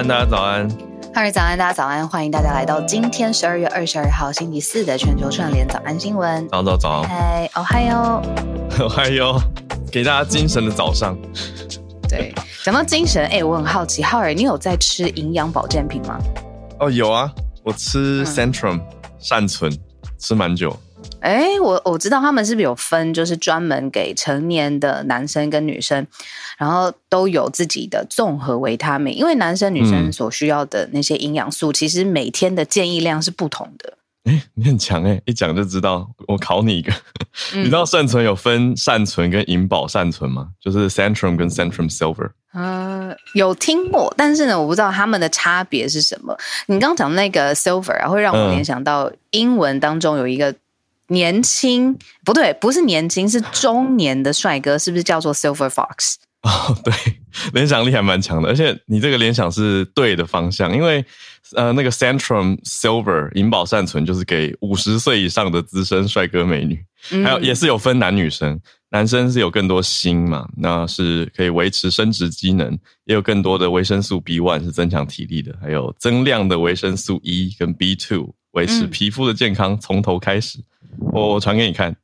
安，大家早安。哈喽早安，大家早安，欢迎大家来到今天十二月二十二号星期四的全球串联早安新闻。早早早，嗨，哦嗨哟，哦嗨哟，给大家精神的早上。对，讲到精神，哎，我很好奇，浩尔，你有在吃营养保健品吗？哦，有啊，我吃 Centrum、嗯、善存，吃蛮久。哎，我我知道他们是不是有分，就是专门给成年的男生跟女生，然后都有自己的综合维他命，因为男生女生所需要的那些营养素，其实每天的建议量是不同的。哎，你很强哎，一讲就知道。我考你一个，嗯、你知道善存有分善存跟银保善存吗？就是 Centrum 跟 Centrum Silver。呃，有听过，但是呢，我不知道他们的差别是什么。你刚刚讲那个 Silver 啊，会让我联想到英文当中有一个。年轻不对，不是年轻，是中年的帅哥，是不是叫做 Silver Fox？哦，对，联想力还蛮强的，而且你这个联想是对的方向，因为呃，那个 Centrum Silver 银保善存就是给五十岁以上的资深帅哥美女，还有也是有分男女生，男生是有更多锌嘛，那是可以维持生殖机能，也有更多的维生素 B one 是增强体力的，还有增量的维生素 E 跟 B two 维持皮肤的健康，从头开始。我我传给你看，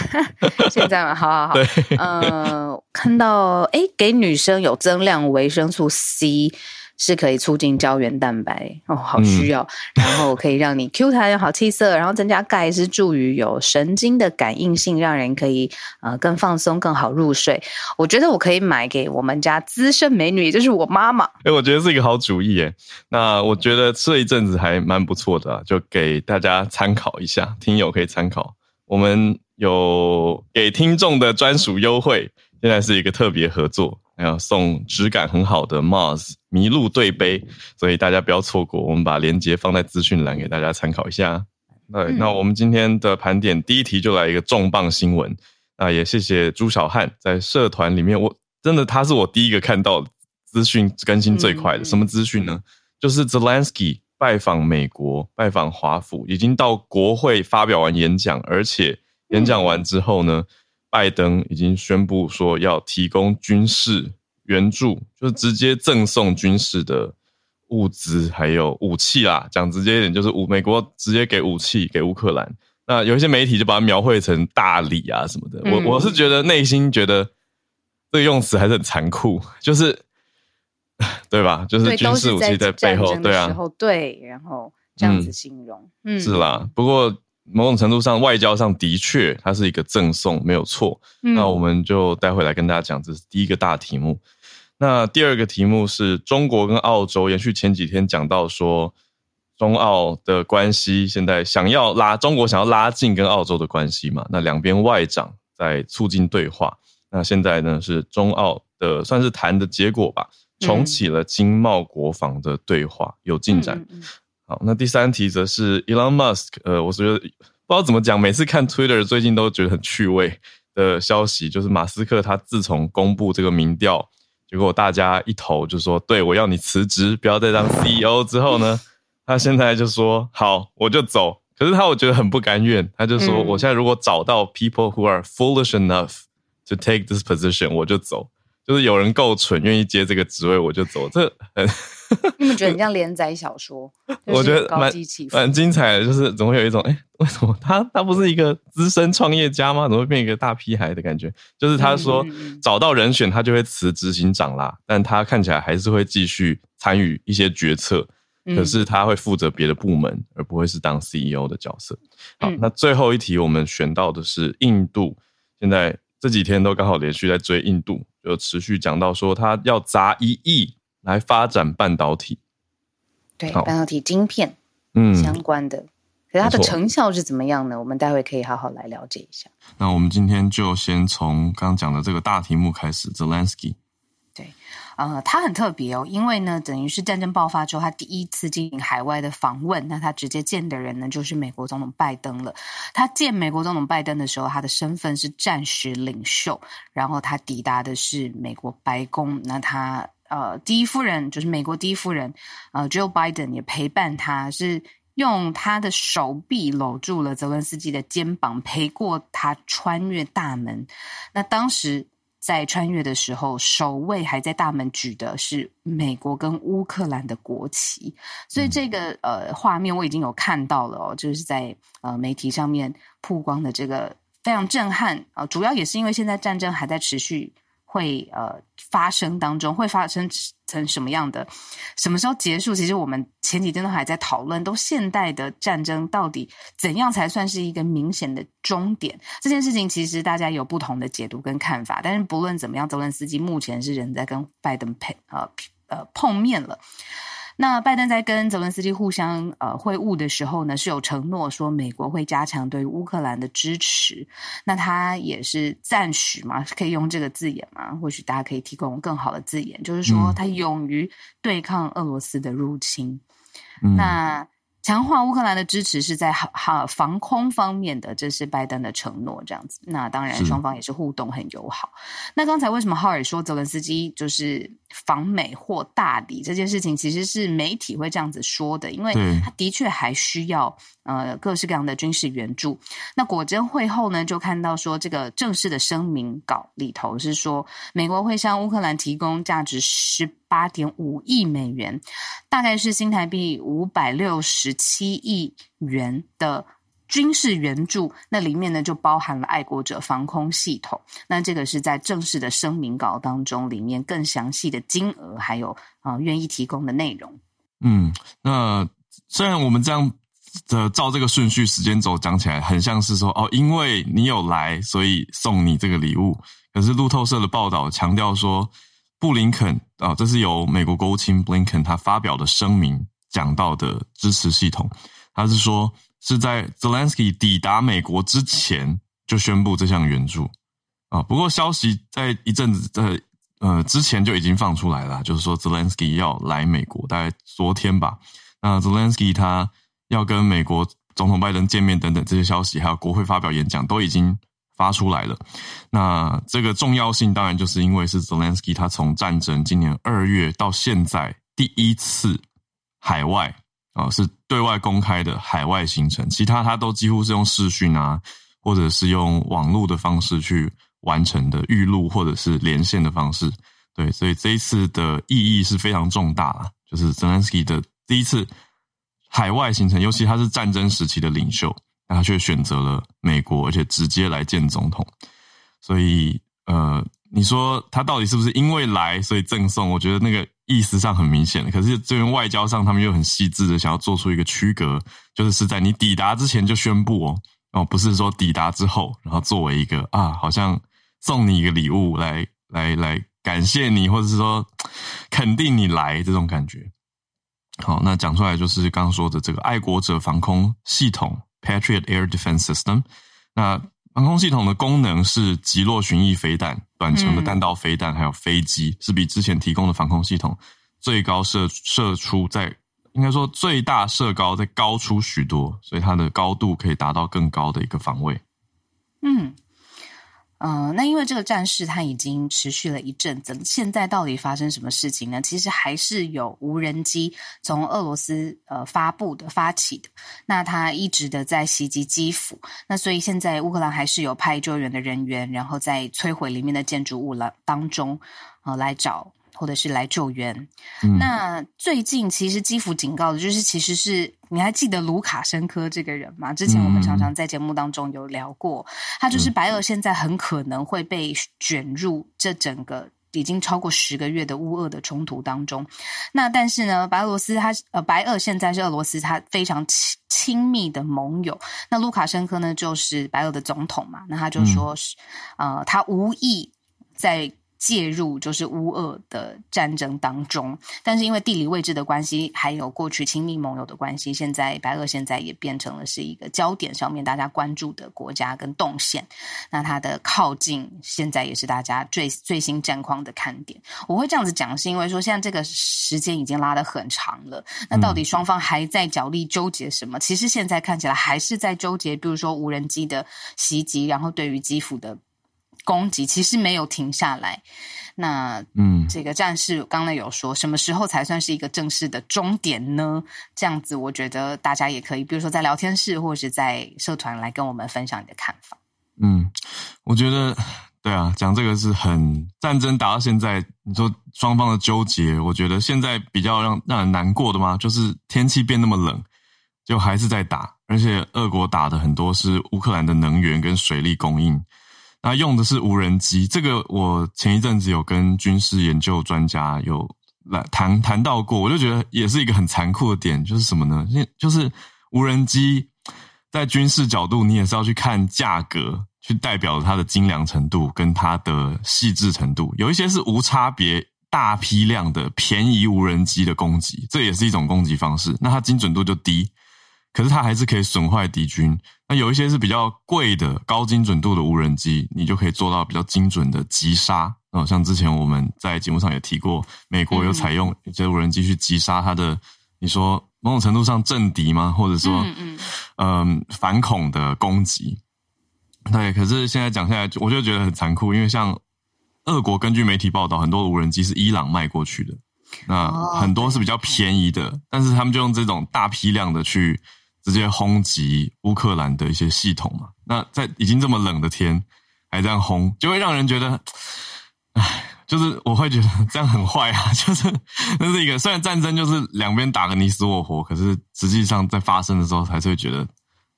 现在吗？好好好，对，呃，看到哎，给女生有增量维生素 C，是可以促进胶原蛋白哦，好需要，嗯、然后可以让你 Q 弹有好气色，然后增加钙是助于有神经的感应性，让人可以呃更放松、更好入睡。我觉得我可以买给我们家资深美女，也就是我妈妈。哎，我觉得是一个好主意耶。那我觉得这一阵子还蛮不错的，啊，就给大家参考一下，听友可以参考。我们有给听众的专属优惠，现在是一个特别合作。还要送质感很好的 Mars 麋鹿对杯，所以大家不要错过。我们把链接放在资讯栏给大家参考一下。对，嗯、那我们今天的盘点第一题就来一个重磅新闻。那也谢谢朱小汉在社团里面，我真的他是我第一个看到资讯更新最快的。嗯、什么资讯呢？就是 Zelensky 拜访美国，拜访华府，已经到国会发表完演讲，而且演讲完之后呢？嗯拜登已经宣布说要提供军事援助，就是直接赠送军事的物资还有武器啦。讲直接一点，就是武美国直接给武器给乌克兰。那有一些媒体就把它描绘成大礼啊什么的。我我是觉得内心觉得这个用词还是很残酷，就是 对吧？就是军事武器在背后，对啊，对，然后这样子形容，嗯，是啦。不过。某种程度上，外交上的确它是一个赠送，没有错。嗯、那我们就待会来跟大家讲，这是第一个大题目。那第二个题目是中国跟澳洲延续前几天讲到说，中澳的关系现在想要拉中国想要拉近跟澳洲的关系嘛？那两边外长在促进对话。那现在呢是中澳的算是谈的结果吧，重启了经贸国防的对话，有进展。嗯嗯好，那第三题则是 Elon Musk，呃，我觉得不知道怎么讲，每次看 Twitter 最近都觉得很趣味的消息，就是马斯克他自从公布这个民调，结果大家一投就说，对，我要你辞职，不要再当 CEO 之后呢，他现在就说好，我就走。可是他我觉得很不甘愿，他就说，我现在如果找到 people who are foolish enough to take this position，我就走。就是有人够蠢，愿意接这个职位，我就走。这很，你们觉得很像连载小说？我觉得蛮蛮精彩的，就是总会有一种，哎、欸，为什么他他不是一个资深创业家吗？怎么会变一个大屁孩的感觉？就是他说找到人选，他就会辞执行长啦，但他看起来还是会继续参与一些决策，可是他会负责别的部门，而不会是当 CEO 的角色。好，那最后一题我们选到的是印度，现在这几天都刚好连续在追印度。就持续讲到说，他要砸一亿来发展半导体，对半导体晶片，嗯，相关的，嗯、可是它的成效是怎么样呢？我们待会可以好好来了解一下。那我们今天就先从刚刚讲的这个大题目开始，Zelensky。对，呃，他很特别哦，因为呢，等于是战争爆发之后，他第一次进行海外的访问，那他直接见的人呢，就是美国总统拜登了。他见美国总统拜登的时候，他的身份是战时领袖，然后他抵达的是美国白宫，那他呃，第一夫人就是美国第一夫人，呃，Joe Biden 也陪伴他，是用他的手臂搂住了泽伦斯基的肩膀，陪过他穿越大门。那当时。在穿越的时候，首位还在大门举的是美国跟乌克兰的国旗，所以这个呃画面我已经有看到了哦，就是在呃媒体上面曝光的这个非常震撼啊，呃，主要也是因为现在战争还在持续。会呃发生当中会发生成什么样的？什么时候结束？其实我们前几天都还在讨论，都现代的战争到底怎样才算是一个明显的终点？这件事情其实大家有不同的解读跟看法。但是不论怎么样，泽伦斯基目前是人在跟拜登配呃呃碰面了。那拜登在跟泽伦斯基互相呃会晤的时候呢，是有承诺说美国会加强对乌克兰的支持。那他也是赞许嘛，可以用这个字眼嘛？或许大家可以提供更好的字眼，就是说他勇于对抗俄罗斯的入侵。嗯、那。强化乌克兰的支持是在哈哈防空方面的，这是拜登的承诺，这样子。那当然，双方也是互动很友好。那刚才为什么浩尔说泽伦斯基就是访美或大礼这件事情，其实是媒体会这样子说的，因为他的确还需要呃各式各样的军事援助。那果真会后呢，就看到说这个正式的声明稿里头是说，美国会向乌克兰提供价值十八点五亿美元，大概是新台币五百六十七亿元的军事援助。那里面呢，就包含了爱国者防空系统。那这个是在正式的声明稿当中，里面更详细的金额，还有啊、呃、愿意提供的内容。嗯，那虽然我们这样的照这个顺序时间轴讲起来，很像是说哦，因为你有来，所以送你这个礼物。可是路透社的报道强调说。布林肯啊，这是由美国国务卿布林肯他发表的声明讲到的支持系统。他是说是在 Zelensky 抵达美国之前就宣布这项援助啊。不过消息在一阵子在呃之前就已经放出来了，就是说 Zelensky 要来美国，大概昨天吧。那 Zelensky 他要跟美国总统拜登见面等等这些消息，还有国会发表演讲都已经。发出来了，那这个重要性当然就是因为是 Zelensky 他从战争今年二月到现在第一次海外啊，是对外公开的海外行程，其他他都几乎是用视讯啊，或者是用网络的方式去完成的预录或者是连线的方式，对，所以这一次的意义是非常重大了，就是泽连斯基的第一次海外行程，尤其他是战争时期的领袖。他却选择了美国，而且直接来见总统。所以，呃，你说他到底是不是因为来所以赠送？我觉得那个意思上很明显。可是这边外交上，他们又很细致的想要做出一个区隔，就是是在你抵达之前就宣布哦，哦，不是说抵达之后，然后作为一个啊，好像送你一个礼物来来来感谢你，或者是说肯定你来这种感觉。好，那讲出来就是刚刚说的这个爱国者防空系统。Patriot Air Defense System，那防空系统的功能是极落巡弋飞弹、短程的弹道飞弹，还有飞机，是比之前提供的防空系统最高射射出在，应该说最大射高在高出许多，所以它的高度可以达到更高的一个防卫。嗯。嗯、呃，那因为这个战事它已经持续了一阵子，现在到底发生什么事情呢？其实还是有无人机从俄罗斯呃发布的、发起的，那它一直的在袭击基辅，那所以现在乌克兰还是有派救援的人员，然后在摧毁里面的建筑物了当中，呃来找。或者是来救援。嗯、那最近其实基辅警告的就是，其实是你还记得卢卡申科这个人吗？之前我们常常在节目当中有聊过，他就是白俄现在很可能会被卷入这整个已经超过十个月的乌俄的冲突当中。那但是呢，白俄罗斯他呃，白俄现在是俄罗斯他非常亲亲密的盟友。那卢卡申科呢，就是白俄的总统嘛。那他就说是、嗯、呃，他无意在。介入就是乌俄的战争当中，但是因为地理位置的关系，还有过去亲密盟友的关系，现在白俄现在也变成了是一个焦点上面大家关注的国家跟动线。那它的靠近现在也是大家最最新战况的看点。我会这样子讲，是因为说现在这个时间已经拉得很长了，那到底双方还在角力纠结什么？其实现在看起来还是在纠结，比如说无人机的袭击，然后对于基辅的。攻击其实没有停下来，那嗯，这个战事刚才有说，什么时候才算是一个正式的终点呢？这样子，我觉得大家也可以，比如说在聊天室或者是在社团来跟我们分享你的看法。嗯，我觉得对啊，讲这个是很战争打到现在，你说双方的纠结，我觉得现在比较让让人难过的嘛，就是天气变那么冷，就还是在打，而且俄国打的很多是乌克兰的能源跟水利供应。那用的是无人机，这个我前一阵子有跟军事研究专家有来谈谈到过，我就觉得也是一个很残酷的点，就是什么呢？就是无人机在军事角度，你也是要去看价格，去代表它的精良程度跟它的细致程度。有一些是无差别、大批量的便宜无人机的攻击，这也是一种攻击方式，那它精准度就低。可是它还是可以损坏敌军。那有一些是比较贵的、高精准度的无人机，你就可以做到比较精准的击杀。哦，像之前我们在节目上也提过，美国有采用一些无人机去击杀它的，你说某种程度上政敌吗？或者说，嗯嗯，反恐的攻击。对，可是现在讲下来，我就觉得很残酷，因为像俄国根据媒体报道，很多的无人机是伊朗卖过去的，那很多是比较便宜的，但是他们就用这种大批量的去。直接轰击乌克兰的一些系统嘛？那在已经这么冷的天还这样轰，就会让人觉得，唉，就是我会觉得 这样很坏啊！就是那是一个虽然战争就是两边打个你死我活，可是实际上在发生的时候，还是会觉得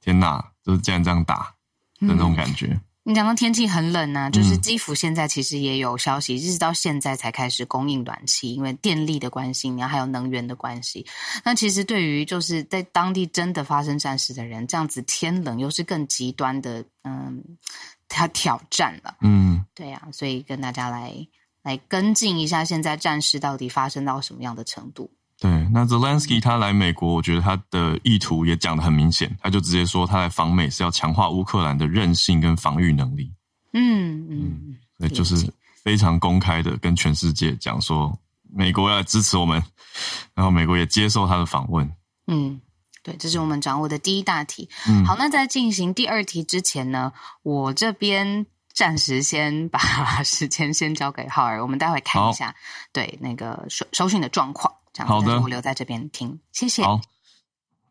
天哪，就是竟然这样打的那种感觉。嗯你讲到天气很冷呢、啊，就是基辅现在其实也有消息，一直到现在才开始供应暖气，因为电力的关系，然后还有能源的关系。那其实对于就是在当地真的发生战事的人，这样子天冷又是更极端的，嗯，他挑战了，嗯，对呀、啊，所以跟大家来来跟进一下，现在战事到底发生到什么样的程度。对，那 Zelensky 他来美国，我觉得他的意图也讲得很明显，他就直接说他来访美是要强化乌克兰的韧性跟防御能力。嗯嗯，所以就是非常公开的跟全世界讲说，美国要来支持我们，然后美国也接受他的访问。嗯，对，这是我们掌握的第一大题。嗯，好，那在进行第二题之前呢，我这边暂时先把时间先交给浩儿，我们待会看一下对那个收收讯的状况。好的，我留在这边听，谢谢。好，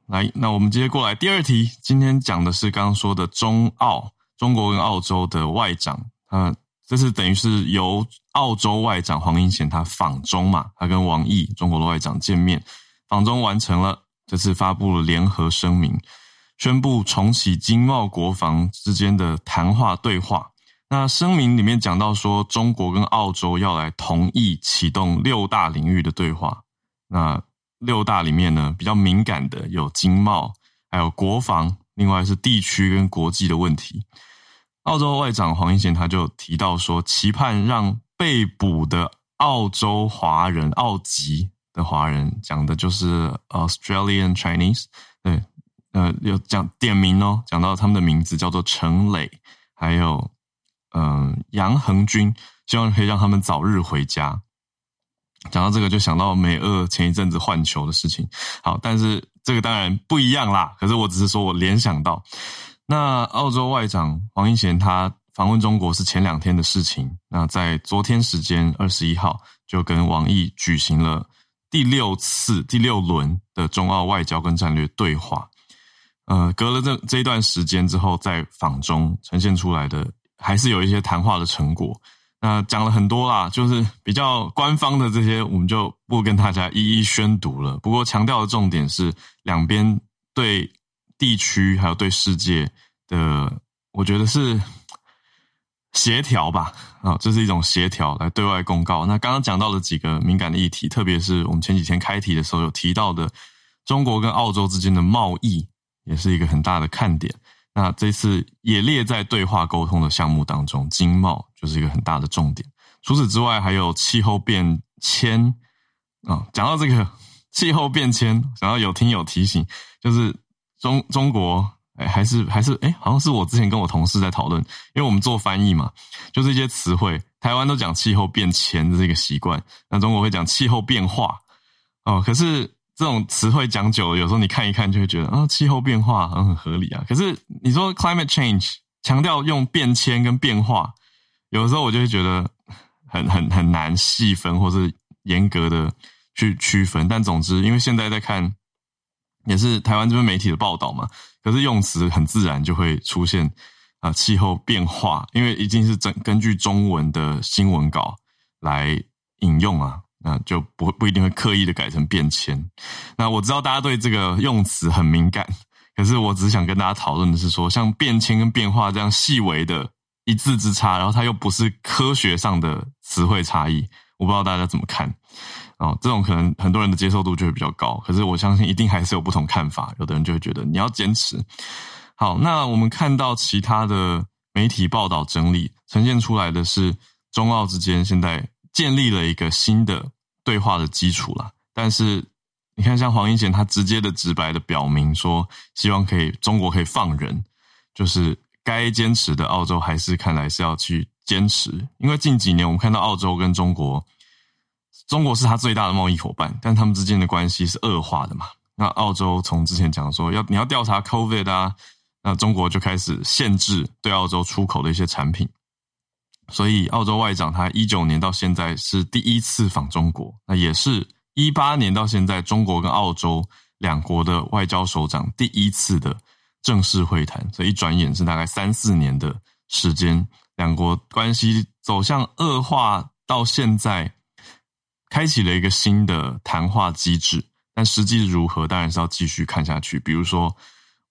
来，那我们接着过来第二题。今天讲的是刚刚说的中澳，中国跟澳洲的外长，呃，这是等于是由澳洲外长黄英贤他访中嘛，他跟王毅中国的外长见面，访中完成了，这次发布了联合声明，宣布重启经贸国防之间的谈话对话。那声明里面讲到说，中国跟澳洲要来同意启动六大领域的对话。那六大里面呢，比较敏感的有经贸，还有国防，另外是地区跟国际的问题。澳洲外长黄英贤他就提到说，期盼让被捕的澳洲华人、澳籍的华人，讲的就是 Australian Chinese，对，呃，有讲点名哦，讲到他们的名字叫做陈磊，还有嗯、杨恒军，希望可以让他们早日回家。讲到这个，就想到美俄前一阵子换球的事情。好，但是这个当然不一样啦。可是我只是说我联想到，那澳洲外长黄英贤他访问中国是前两天的事情。那在昨天时间二十一号，就跟王毅举行了第六次、第六轮的中澳外交跟战略对话。呃，隔了这这一段时间之后，在访中呈现出来的，还是有一些谈话的成果。那讲了很多啦，就是比较官方的这些，我们就不跟大家一一宣读了。不过强调的重点是，两边对地区还有对世界的，我觉得是协调吧。啊，这是一种协调来对外公告。那刚刚讲到的几个敏感的议题，特别是我们前几天开题的时候有提到的，中国跟澳洲之间的贸易，也是一个很大的看点。那这次也列在对话沟通的项目当中，经贸就是一个很大的重点。除此之外，还有气候变迁啊。讲到这个气候变迁，想要有听友提醒，就是中中国。哎，还是还是哎，好像是我之前跟我同事在讨论，因为我们做翻译嘛，就这些词汇，台湾都讲气候变迁的这个习惯，那中国会讲气候变化哦。可是这种词汇讲久了，有时候你看一看就会觉得啊，气候变化好像很合理啊。可是你说 climate change 强调用变迁跟变化，有的时候我就会觉得很很很难细分或是严格的去区分。但总之，因为现在在看，也是台湾这边媒体的报道嘛。可是用词很自然就会出现啊，气候变化，因为已经是根根据中文的新闻稿来引用啊，那就不不一定会刻意的改成变迁。那我知道大家对这个用词很敏感，可是我只想跟大家讨论的是说，像变迁跟变化这样细微的一字之差，然后它又不是科学上的词汇差异，我不知道大家怎么看。哦，这种可能很多人的接受度就会比较高，可是我相信一定还是有不同看法。有的人就会觉得你要坚持。好，那我们看到其他的媒体报道整理呈现出来的是，中澳之间现在建立了一个新的对话的基础了。但是你看，像黄英贤他直接的直白的表明说，希望可以中国可以放人，就是该坚持的澳洲还是看来是要去坚持，因为近几年我们看到澳洲跟中国。中国是他最大的贸易伙伴，但他们之间的关系是恶化的嘛？那澳洲从之前讲说要你要调查 COVID 啊，那中国就开始限制对澳洲出口的一些产品。所以澳洲外长他一九年到现在是第一次访中国，那也是一八年到现在中国跟澳洲两国的外交首长第一次的正式会谈。所以一转眼是大概三四年的时间，两国关系走向恶化到现在。开启了一个新的谈话机制，但实际如何，当然是要继续看下去。比如说，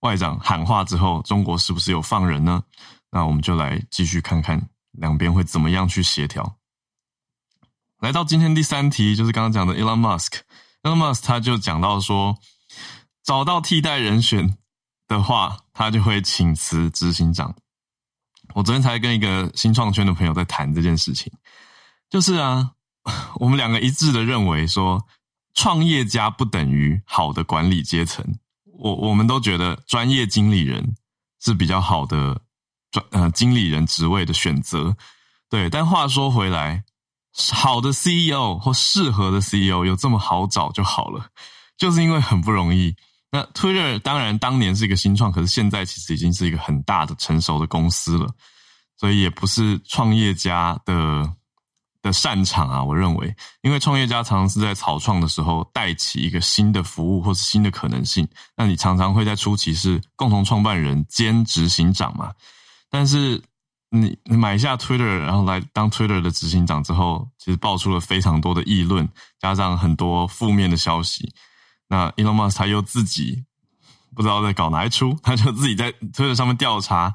外长喊话之后，中国是不是有放人呢？那我们就来继续看看两边会怎么样去协调。来到今天第三题，就是刚刚讲的 Elon Musk。Elon Musk 他就讲到说，找到替代人选的话，他就会请辞执行长。我昨天才跟一个新创圈的朋友在谈这件事情，就是啊。我们两个一致的认为说，创业家不等于好的管理阶层。我我们都觉得专业经理人是比较好的呃经理人职位的选择。对，但话说回来，好的 CEO 或适合的 CEO 有这么好找就好了，就是因为很不容易。那 Twitter 当然当年是一个新创，可是现在其实已经是一个很大的成熟的公司了，所以也不是创业家的。的擅长啊，我认为，因为创业家常常是在草创的时候带起一个新的服务或是新的可能性，那你常常会在初期是共同创办人兼执行长嘛。但是你你买下 Twitter，然后来当 Twitter 的执行长之后，其实爆出了非常多的议论，加上很多负面的消息。那 Elon Musk 他又自己不知道在搞哪一出，他就自己在 Twitter 上面调查，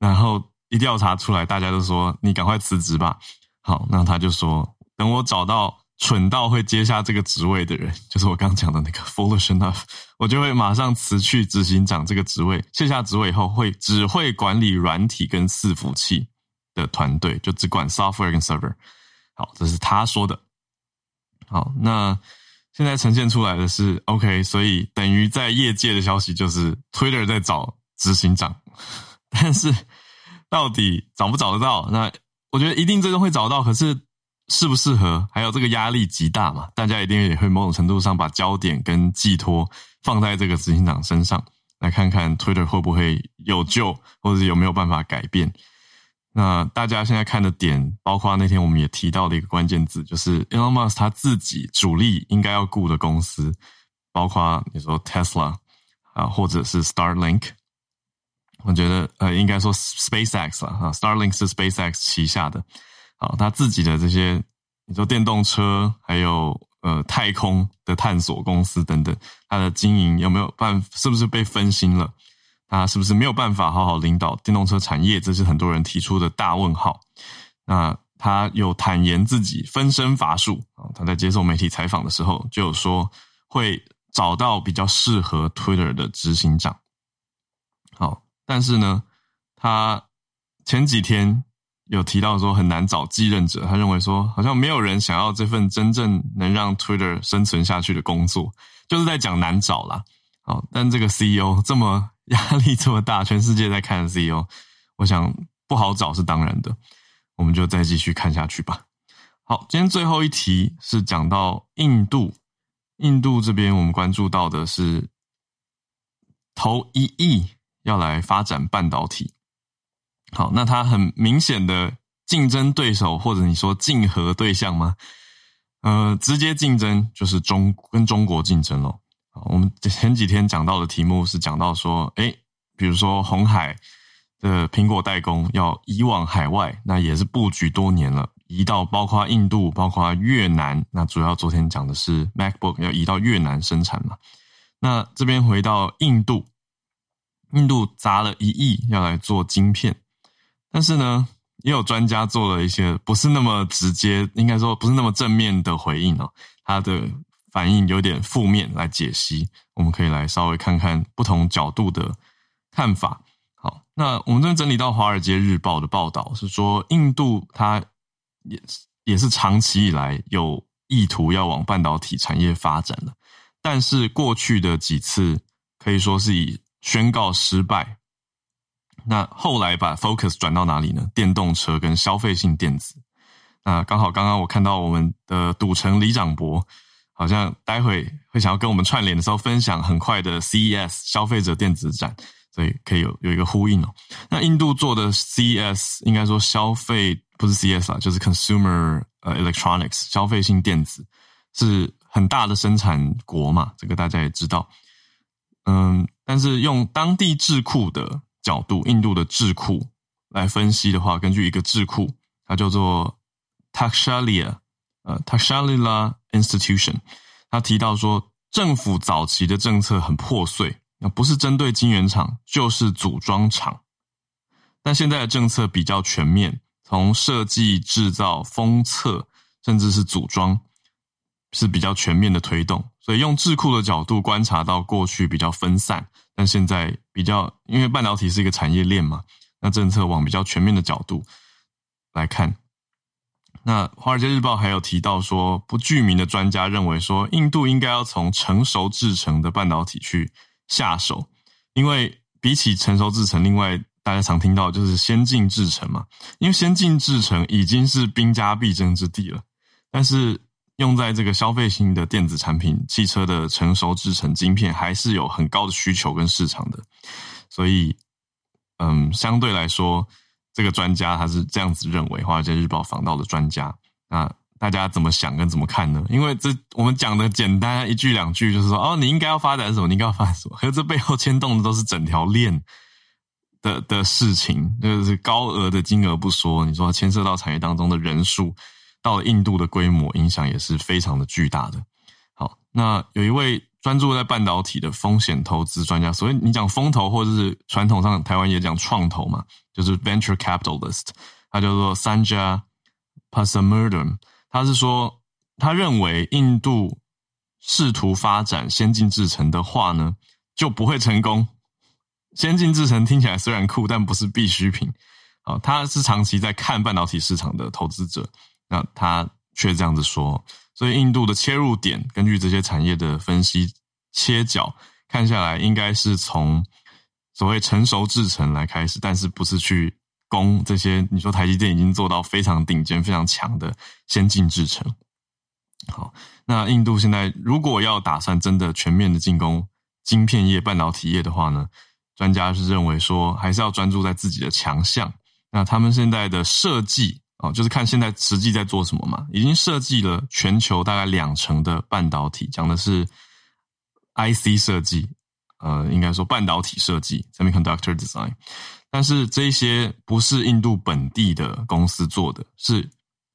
然后一调查出来，大家都说你赶快辞职吧。好，那他就说，等我找到蠢到会接下这个职位的人，就是我刚讲的那个 foolish enough，我就会马上辞去执行长这个职位，卸下职位以后会只会管理软体跟伺服器的团队，就只管 software 跟 server。好，这是他说的。好，那现在呈现出来的是 OK，所以等于在业界的消息就是 Twitter 在找执行长，但是到底找不找得到？那我觉得一定最终会找到，可是适不适合，还有这个压力极大嘛？大家一定也会某种程度上把焦点跟寄托放在这个执行长身上，来看看 Twitter 会不会有救，或者有没有办法改变。那大家现在看的点，包括那天我们也提到的一个关键字，就是 Elon Musk 他自己主力应该要雇的公司，包括你说 Tesla 啊，或者是 Starlink。我觉得，呃，应该说 SpaceX 了啊，Starlink 是 SpaceX 旗下的，啊，他自己的这些，你说电动车，还有呃太空的探索公司等等，他的经营有没有办，是不是被分心了？他是不是没有办法好好领导电动车产业？这是很多人提出的大问号。那他有坦言自己分身乏术啊，他在接受媒体采访的时候就有说会找到比较适合 Twitter 的执行长。好。但是呢，他前几天有提到说很难找继任者，他认为说好像没有人想要这份真正能让 Twitter 生存下去的工作，就是在讲难找啦。好，但这个 CEO 这么压力这么大，全世界在看 CEO，我想不好找是当然的。我们就再继续看下去吧。好，今天最后一题是讲到印度，印度这边我们关注到的是投一亿要来发展半导体。好，那它很明显的竞争对手，或者你说竞合对象吗？呃，直接竞争就是中跟中国竞争咯。好，我们前几天讲到的题目是讲到说，诶，比如说红海的苹果代工要移往海外，那也是布局多年了，移到包括印度、包括越南。那主要昨天讲的是 MacBook 要移到越南生产嘛。那这边回到印度，印度砸了一亿要来做晶片。但是呢，也有专家做了一些不是那么直接，应该说不是那么正面的回应哦。他的反应有点负面来解析，我们可以来稍微看看不同角度的看法。好，那我们这边整理到《华尔街日报》的报道是说，印度它也也是长期以来有意图要往半导体产业发展的，但是过去的几次可以说是以宣告失败。那后来把 focus 转到哪里呢？电动车跟消费性电子。那刚好刚刚我看到我们的赌城李长博，好像待会会想要跟我们串联的时候分享很快的 CES 消费者电子展，所以可以有有一个呼应哦。那印度做的 CES 应该说消费不是 CES 啊，就是 consumer 呃 electronics 消费性电子是很大的生产国嘛，这个大家也知道。嗯，但是用当地智库的。角度，印度的智库来分析的话，根据一个智库，它叫做 Takshalia，呃，Takshalila Institution，他提到说，政府早期的政策很破碎，那不是针对晶圆厂，就是组装厂，但现在的政策比较全面，从设计、制造、封测，甚至是组装，是比较全面的推动。所以用智库的角度观察到，过去比较分散。但现在比较，因为半导体是一个产业链嘛，那政策往比较全面的角度来看。那《华尔街日报》还有提到说，不具名的专家认为说，印度应该要从成熟制程的半导体去下手，因为比起成熟制程，另外大家常听到就是先进制程嘛，因为先进制程已经是兵家必争之地了，但是。用在这个消费性的电子产品、汽车的成熟制程晶片，还是有很高的需求跟市场的。所以，嗯，相对来说，这个专家他是这样子认为。华尔街日报访到的专家，那大家怎么想跟怎么看呢？因为这我们讲的简单一句两句，就是说，哦，你应该要发展什么，你应该要发展什么，可是这背后牵动的都是整条链的的事情，就是高额的金额不说，你说牵涉到产业当中的人数。到了印度的规模，影响也是非常的巨大的。好，那有一位专注在半导体的风险投资专家，所以你讲风投或者是传统上台湾也讲创投嘛，就是 venture capitalist，他叫做 Sanja Pasamurdam，他是说他认为印度试图发展先进制程的话呢，就不会成功。先进制程听起来虽然酷，但不是必需品。好，他是长期在看半导体市场的投资者。那他却这样子说，所以印度的切入点，根据这些产业的分析切角看下来，应该是从所谓成熟制程来开始，但是不是去攻这些？你说台积电已经做到非常顶尖、非常强的先进制程。好，那印度现在如果要打算真的全面的进攻晶片业、半导体业的话呢，专家是认为说，还是要专注在自己的强项。那他们现在的设计。哦，就是看现在实际在做什么嘛，已经设计了全球大概两成的半导体，讲的是 IC 设计，呃，应该说半导体设计 （Semiconductor Design）。但是这些不是印度本地的公司做的，是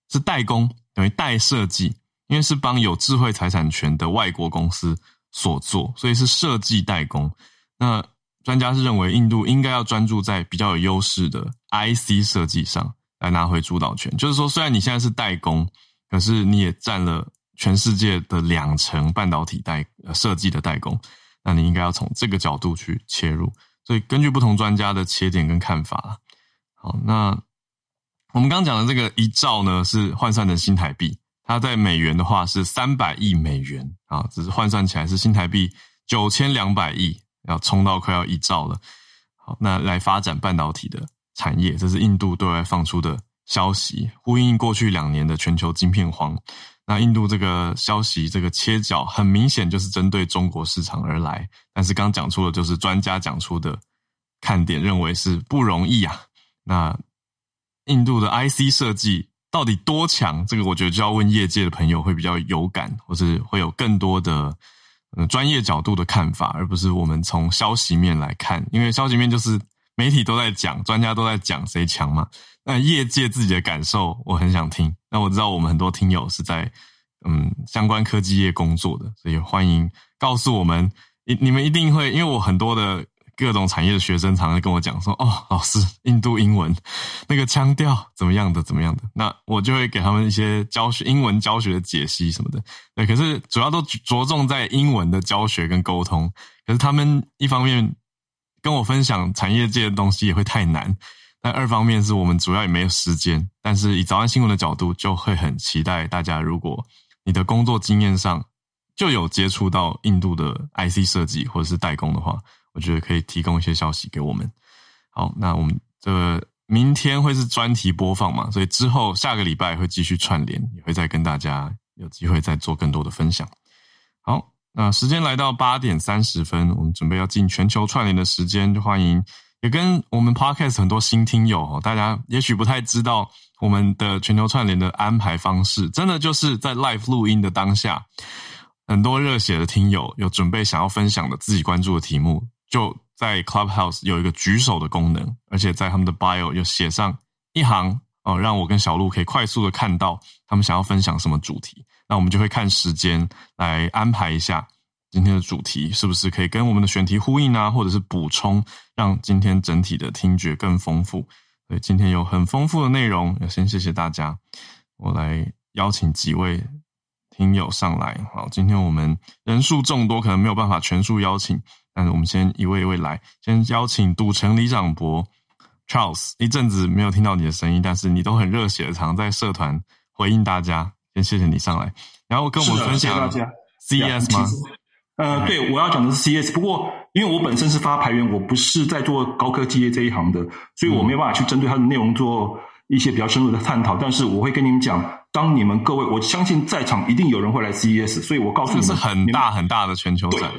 是代工，等于代设计，因为是帮有智慧财产权的外国公司所做，所以是设计代工。那专家是认为，印度应该要专注在比较有优势的 IC 设计上。来拿回主导权，就是说，虽然你现在是代工，可是你也占了全世界的两成半导体代设计的代工，那你应该要从这个角度去切入。所以，根据不同专家的切点跟看法，好，那我们刚讲的这个一兆呢，是换算成新台币，它在美元的话是三百亿美元啊，只是换算起来是新台币九千两百亿，要冲到快要一兆了。好，那来发展半导体的产业，这是印度对外放出的消息，呼应过去两年的全球晶片荒。那印度这个消息，这个切角很明显就是针对中国市场而来，但是刚讲出的就是专家讲出的看点，认为是不容易啊。那印度的 IC 设计到底多强？这个我觉得就要问业界的朋友会比较有感，或是会有更多的嗯专业角度的看法，而不是我们从消息面来看。因为消息面就是媒体都在讲，专家都在讲谁强嘛。那业界自己的感受，我很想听。那我知道我们很多听友是在嗯相关科技业工作的，所以欢迎告诉我们，你你们一定会，因为我很多的。各种产业的学生常常跟我讲说：“哦，老师，印度英文那个腔调怎么样的，怎么样的？”那我就会给他们一些教学英文教学的解析什么的。对，可是主要都着重在英文的教学跟沟通。可是他们一方面跟我分享产业界的东西也会太难，但二方面是我们主要也没有时间。但是以早安新闻的角度，就会很期待大家，如果你的工作经验上就有接触到印度的 IC 设计或者是代工的话。我觉得可以提供一些消息给我们。好，那我们这明天会是专题播放嘛，所以之后下个礼拜会继续串联，也会再跟大家有机会再做更多的分享。好，那时间来到八点三十分，我们准备要进全球串联的时间，就欢迎也跟我们 Podcast 很多新听友哦，大家也许不太知道我们的全球串联的安排方式，真的就是在 Live 录音的当下，很多热血的听友有准备想要分享的自己关注的题目。就在 Clubhouse 有一个举手的功能，而且在他们的 bio 有写上一行哦，让我跟小鹿可以快速的看到他们想要分享什么主题。那我们就会看时间来安排一下今天的主题是不是可以跟我们的选题呼应啊，或者是补充，让今天整体的听觉更丰富。所以今天有很丰富的内容，要先谢谢大家。我来邀请几位听友上来。好，今天我们人数众多，可能没有办法全数邀请。但是我们先一位一位来，先邀请赌城李长伯 Charles。一阵子没有听到你的声音，但是你都很热血，常在社团回应大家。先谢谢你上来，然后跟我们分享 CES 吗？呃，对，我要讲的是 CES。不过因为我本身是发牌员，我不是在做高科技业这一行的，所以我没有办法去针对它的内容做一些比较深入的探讨。但是我会跟你们讲，当你们各位，我相信在场一定有人会来 CES，所以我告诉你们，这是很大很大的全球展。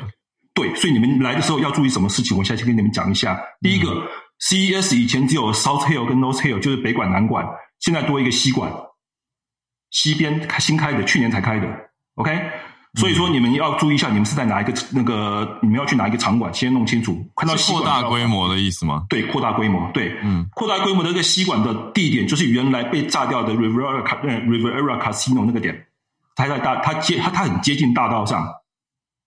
对，所以你们来的时候要注意什么事情？我现在先跟你们讲一下。第一个、嗯、CES 以前只有 South Hill 跟 North Hill，就是北馆南馆，现在多一个西馆，西边新开的，去年才开的。OK，、嗯、所以说你们要注意一下，你们是在哪一个那个？你们要去哪一个场馆？先弄清楚。看到扩大规模的意思吗？对，扩大规模。对，嗯，扩大规模的这个吸管的地点，就是原来被炸掉的 Riviera Riviera Casino 那个点，它在大，它接它它很接近大道上。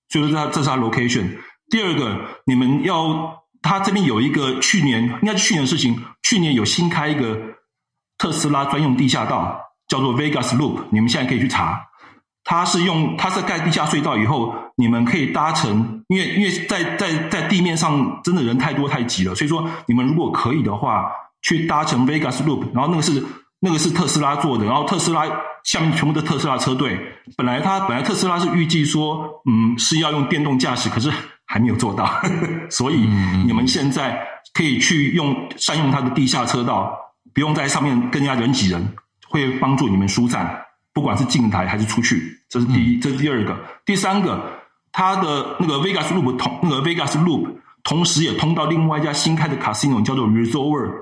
所以说，这这是它 location。第二个，你们要，它这边有一个去年应该是去年的事情，去年有新开一个特斯拉专用地下道，叫做 Vegas Loop。你们现在可以去查，它是用它是盖地下隧道以后，你们可以搭乘，因为因为在在在地面上真的人太多太挤了，所以说你们如果可以的话，去搭乘 Vegas Loop，然后那个是那个是特斯拉做的，然后特斯拉。下面全部的特斯拉车队，本来它本来特斯拉是预计说，嗯，是要用电动驾驶，可是还没有做到，呵呵，所以你们现在可以去用善用它的地下车道，不用在上面更加人挤人，会帮助你们疏散，不管是进台还是出去，这是第一，这是第二个，第三个，它的那个 Vegas Loop 同那个 Vegas Loop 同时也通到另外一家新开的 Casino，叫做 Resort World，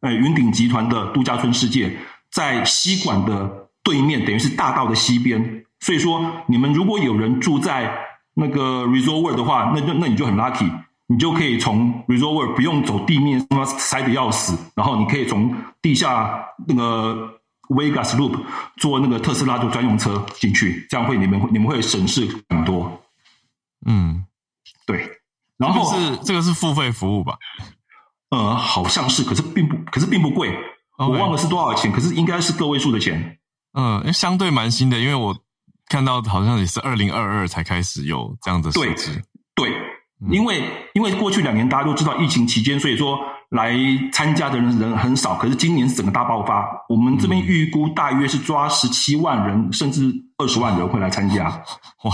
呃，云顶集团的度假村世界，在西馆的。对面等于是大道的西边，所以说你们如果有人住在那个 Resort World 的话，那那那你就很 lucky，你就可以从 Resort World 不用走地面，他妈塞的要死，然后你可以从地下那个 Vegas Loop 做那个特斯拉的专用车进去，这样会你们会你们会省事很多。嗯，对。然后是这个是付费服务吧？呃，好像是，可是并不，可是并不贵.我忘了是多少钱，可是应该是个位数的钱。嗯，相对蛮新的，因为我看到好像也是二零二二才开始有这样的设置。对，对，因为因为过去两年大家都知道疫情期间，所以说来参加的人人很少，可是今年是整个大爆发。我们这边预估大约是抓十七万人，甚至二十万人会来参加。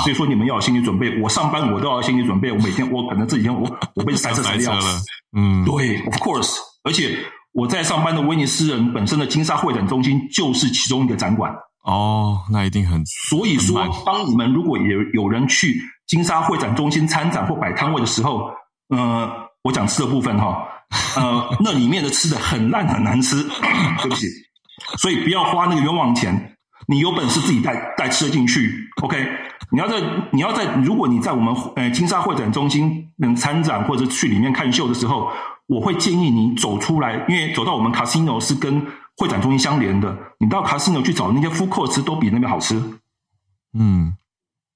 所以说你们要有心理准备。我上班我都要有心理准备。我每天我可能这几天我我被塞车塞掉了。嗯，对，of course。而且我在上班的威尼斯人本身的金沙会展中心就是其中一个展馆。哦，那一定很。所以说，当你们如果有有人去金沙会展中心参展或摆摊位的时候，呃，我讲吃的部分哈。呃，那里面的吃的很烂很难吃，对不起，所以不要花那个冤枉钱。你有本事自己带带吃的进去，OK？你要在你要在，如果你在我们呃金沙会展中心能参展或者去里面看秀的时候，我会建议你走出来，因为走到我们 Casino 是跟会展中心相连的，你到 Casino 去找那些 food court 吃都比那边好吃，嗯。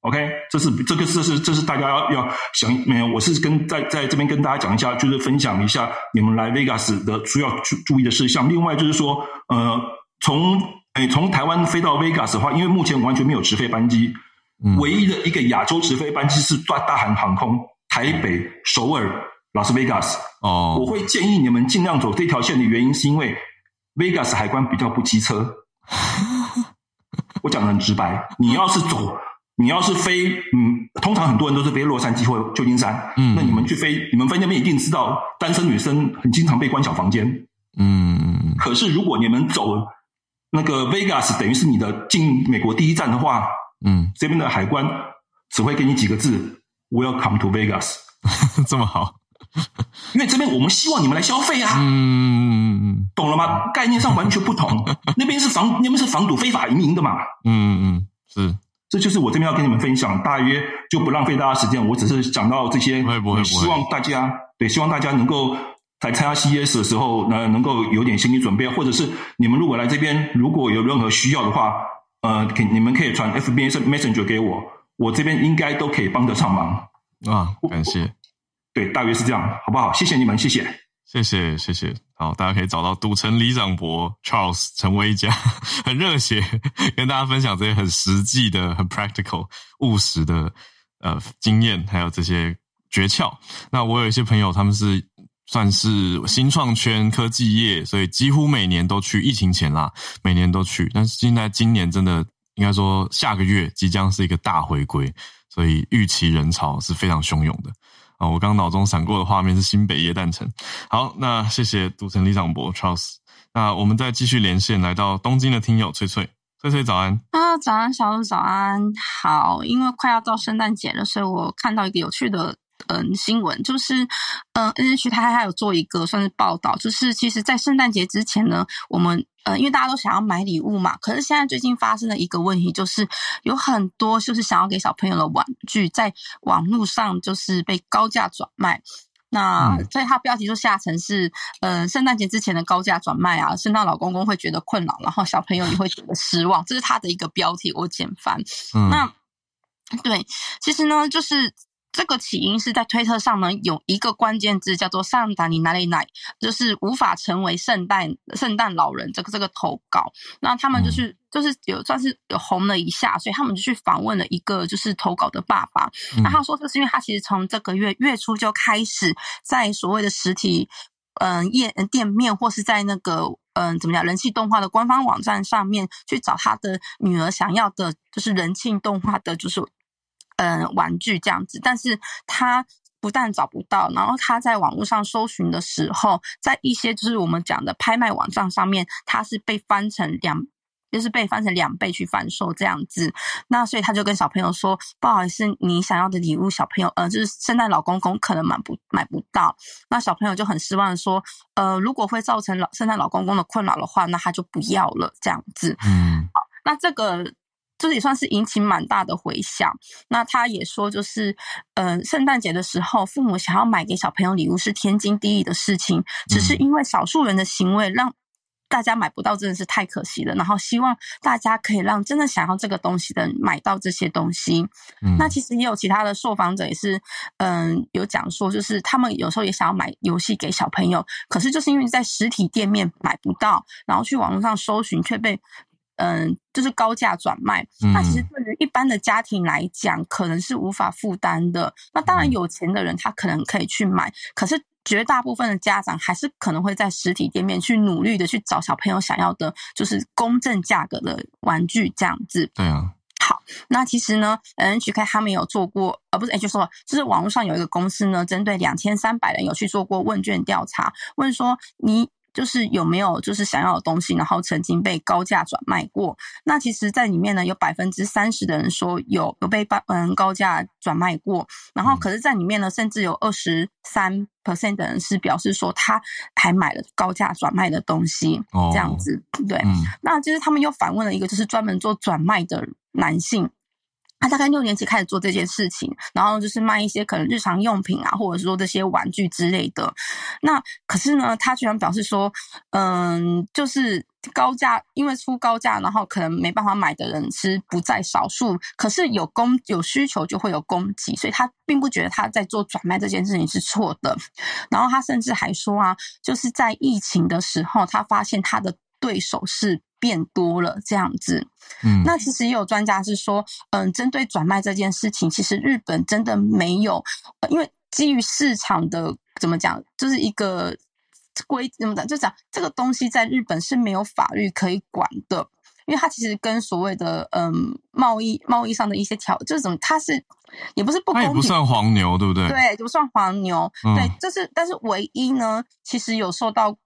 OK，这是这个这是这是大家要要想没有，我是跟在在这边跟大家讲一下，就是分享一下你们来 Vegas 的需要注注意的事项。另外就是说，呃，从诶从台湾飞到 Vegas 的话，因为目前完全没有直飞班机，嗯、唯一的一个亚洲直飞班机是大大韩航空台北首尔拉斯维加斯。哦，我会建议你们尽量走这条线的原因是因为 Vegas 海关比较不机车。我讲的很直白，你要是走。你要是飞，嗯，通常很多人都是飞洛杉矶或旧金山，嗯，那你们去飞，你们飞那边一定知道，单身女生很经常被关小房间，嗯，可是如果你们走那个 Vegas，等于是你的进美国第一站的话，嗯，这边的海关只会给你几个字：Welcome to Vegas，这么好，因为这边我们希望你们来消费啊，嗯，懂了吗？概念上完全不同，那边是防，那边是防堵非法移民的嘛，嗯嗯，是。这就是我这边要跟你们分享，大约就不浪费大家时间。我只是讲到这些，希望大家对，希望大家能够在参加 CES 的时候，呢，能够有点心理准备，或者是你们如果来这边，如果有任何需要的话，呃，可你们可以传 FB Messenger 给我，我这边应该都可以帮得上忙啊。感谢，对，大约是这样，好不好？谢谢你们，谢谢。谢谢谢谢，好，大家可以找到赌城李长伯 Charles 陈威嘉，很热血，跟大家分享这些很实际的、很 practical、务实的呃经验，还有这些诀窍。那我有一些朋友，他们是算是新创圈、科技业，所以几乎每年都去。疫情前啦，每年都去，但是现在今年真的应该说，下个月即将是一个大回归，所以预期人潮是非常汹涌的。啊，我刚脑中闪过的画面是新北耶诞城。好，那谢谢赌城里长伯 Charles。那我们再继续连线，来到东京的听友翠翠，翠翠早安。啊，早安，小鹿早安。好，因为快要到圣诞节了，所以我看到一个有趣的。嗯，新闻就是，嗯，NH 台还有做一个算是报道，就是其实，在圣诞节之前呢，我们呃，因为大家都想要买礼物嘛，可是现在最近发生的一个问题，就是有很多就是想要给小朋友的玩具，在网络上就是被高价转卖。那所以它标题就下成是，呃，圣诞节之前的高价转卖啊，圣诞老公公会觉得困扰，然后小朋友也会觉得失望，这是他的一个标题，我简翻。嗯，那对，其实呢，就是。这个起因是在推特上呢，有一个关键字叫做“圣诞你哪里奶”，就是无法成为圣诞圣诞老人这个这个投稿。那他们就是就是有算是有红了一下，所以他们就去访问了一个就是投稿的爸爸。那他说这是因为他其实从这个月月初就开始在所谓的实体嗯业店面或是在那个嗯怎么讲人气动画的官方网站上面去找他的女儿想要的，就是人气动画的，就是。嗯，玩具这样子，但是他不但找不到，然后他在网络上搜寻的时候，在一些就是我们讲的拍卖网站上面，他是被翻成两，就是被翻成两倍去贩售这样子。那所以他就跟小朋友说：“不好意思，你想要的礼物，小朋友，呃，就是圣诞老公公可能买不买不到。”那小朋友就很失望说：“呃，如果会造成老圣诞老公公的困扰的话，那他就不要了。”这样子。嗯，好，那这个。这也算是引起蛮大的回响。那他也说，就是，呃，圣诞节的时候，父母想要买给小朋友礼物是天经地义的事情，只是因为少数人的行为让大家买不到，真的是太可惜了。然后希望大家可以让真的想要这个东西的人买到这些东西。嗯，那其实也有其他的受访者也是，嗯、呃，有讲说，就是他们有时候也想要买游戏给小朋友，可是就是因为在实体店面买不到，然后去网络上搜寻却被。嗯，就是高价转卖，那其实对于一般的家庭来讲，可能是无法负担的。那当然，有钱的人他可能可以去买，可是绝大部分的家长还是可能会在实体店面去努力的去找小朋友想要的，就是公正价格的玩具这样子。对啊。好，那其实呢，NHK 他们有做过，呃，不是，哎，就说就是网络上有一个公司呢，针对两千三百人有去做过问卷调查，问说你。就是有没有就是想要的东西，然后曾经被高价转卖过？那其实，在里面呢，有百分之三十的人说有有被嗯高价转卖过，然后可是，在里面呢，甚至有二十三 percent 的人是表示说他还买了高价转卖的东西，哦这样子。对，那就是他们又反问了一个，就是专门做转卖的男性。他大概六年级开始做这件事情，然后就是卖一些可能日常用品啊，或者说这些玩具之类的。那可是呢，他居然表示说，嗯，就是高价，因为出高价，然后可能没办法买的人是不在少数。可是有供有需求就会有供给，所以他并不觉得他在做转卖这件事情是错的。然后他甚至还说啊，就是在疫情的时候，他发现他的对手是。变多了这样子，嗯，那其实也有专家是说，嗯，针对转卖这件事情，其实日本真的没有，因为基于市场的怎么讲，就是一个规怎么讲，就讲这个东西在日本是没有法律可以管的，因为它其实跟所谓的嗯贸易贸易上的一些条，就是怎么，它是也不是不公平，它也不算黄牛，对不对？对，不算黄牛，嗯、对，就是但是唯一呢，其实有受到。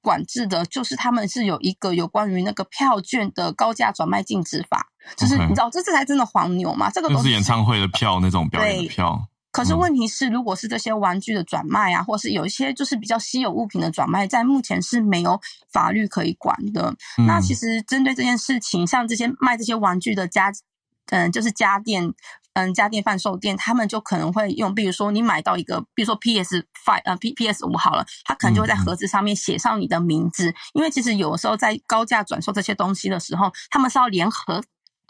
管制的就是他们是有一个有关于那个票券的高价转卖禁止法，就是你知道这这才真的黄牛嘛？这个都是，演唱会的票那种表演的票。可是问题是，如果是这些玩具的转卖啊，或是有一些就是比较稀有物品的转卖，在目前是没有法律可以管的。嗯、那其实针对这件事情，像这些卖这些玩具的家，嗯，就是家电。嗯，家电贩售店他们就可能会用，比如说你买到一个，比如说 PS Five 呃 P PS 五好了，他可能就会在盒子上面写上你的名字，嗯、因为其实有的时候在高价转售这些东西的时候，他们是要联合。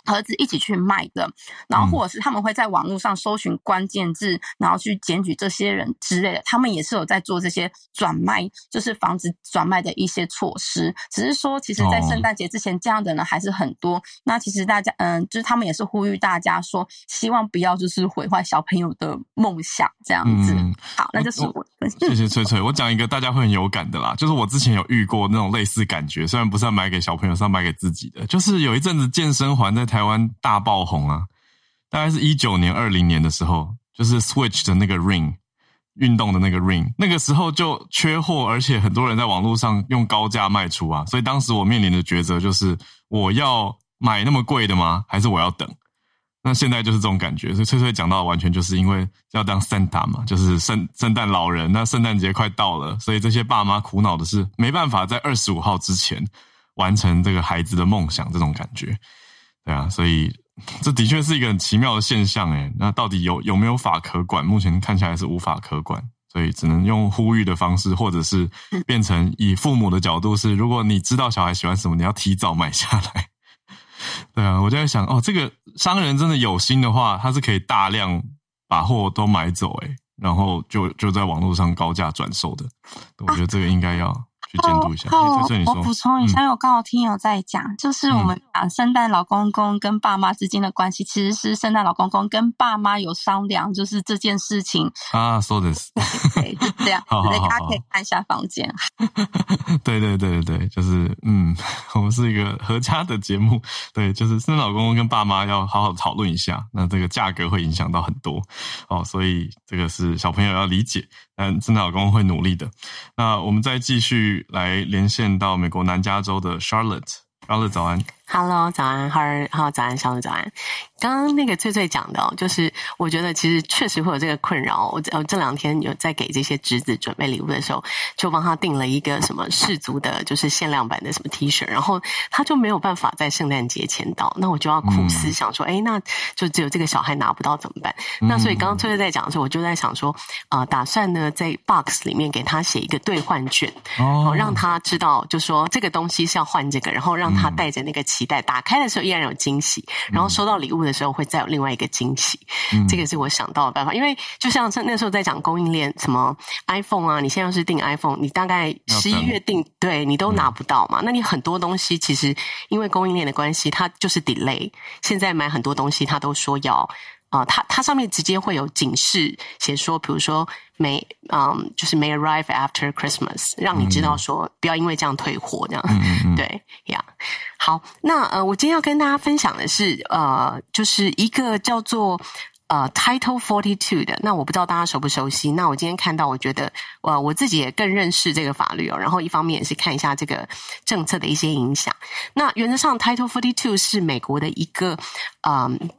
盒子一起去卖的，然后或者是他们会在网络上搜寻关键字，嗯、然后去检举这些人之类的。他们也是有在做这些转卖，就是防止转卖的一些措施。只是说，其实，在圣诞节之前，这样的人还是很多。哦、那其实大家，嗯，就是他们也是呼吁大家说，希望不要就是毁坏小朋友的梦想这样子。嗯、好，那就是我谢谢翠翠。我讲一个大家会很有感的啦，就是我之前有遇过那种类似感觉，虽然不是要买给小朋友，是要买给自己的。就是有一阵子健身环在台湾大爆红啊！大概是一九年、二零年的时候，就是 Switch 的那个 Ring 运动的那个 Ring，那个时候就缺货，而且很多人在网络上用高价卖出啊。所以当时我面临的抉择就是：我要买那么贵的吗？还是我要等？那现在就是这种感觉。所以翠翠讲到，完全就是因为要当 Santa 嘛，就是圣圣诞老人。那圣诞节快到了，所以这些爸妈苦恼的是没办法在二十五号之前完成这个孩子的梦想，这种感觉。对啊，所以这的确是一个很奇妙的现象诶。那到底有有没有法可管？目前看起来是无法可管，所以只能用呼吁的方式，或者是变成以父母的角度是：如果你知道小孩喜欢什么，你要提早买下来。对啊，我就在想，哦，这个商人真的有心的话，他是可以大量把货都买走，诶，然后就就在网络上高价转售的。我觉得这个应该要。去监督一下。哦，我补充一下，因为我刚好听有在讲，就是我们讲圣诞老公公跟爸妈之间的关系，其实是圣诞老公公跟爸妈有商量，就是这件事情啊，说的是，对，是这样，好，大家可以看一下房间。对对对对对，就是嗯，我们是一个合家的节目，对，就是圣诞老公公跟爸妈要好好讨论一下，那这个价格会影响到很多哦，所以这个是小朋友要理解。嗯，圣诞老公会努力的。那我们再继续来连线到美国南加州的 Charlotte，Charlotte 早安。Hello，早安，哈儿，好，早安，小鹿，早安。刚刚那个翠翠讲的，就是我觉得其实确实会有这个困扰。我呃这两天有在给这些侄子准备礼物的时候，就帮他订了一个什么氏族的，就是限量版的什么 T 恤，然后他就没有办法在圣诞节前到，那我就要苦思想说，哎、嗯，那就只有这个小孩拿不到怎么办？嗯、那所以刚刚翠翠在讲的时候，我就在想说，啊、呃，打算呢在 box 里面给他写一个兑换券，哦，让他知道，就说这个东西是要换这个，然后让他带着那个。期待打开的时候依然有惊喜，然后收到礼物的时候会再有另外一个惊喜。嗯，这个是我想到的办法。因为就像那时候在讲供应链，什么 iPhone 啊，你现在要是订 iPhone，你大概十一月订，对你都拿不到嘛。那你很多东西其实因为供应链的关系，它就是 delay。现在买很多东西，他都说要啊，它它上面直接会有警示，写说，比如说 may 嗯，就是 may arrive after Christmas，让你知道说、嗯、不要因为这样退货这样。对呀，yeah. 好，那呃，我今天要跟大家分享的是呃，就是一个叫做呃 Title Forty Two 的。那我不知道大家熟不熟悉？那我今天看到，我觉得呃，我自己也更认识这个法律哦。然后一方面也是看一下这个政策的一些影响。那原则上 Title Forty Two 是美国的一个嗯。呃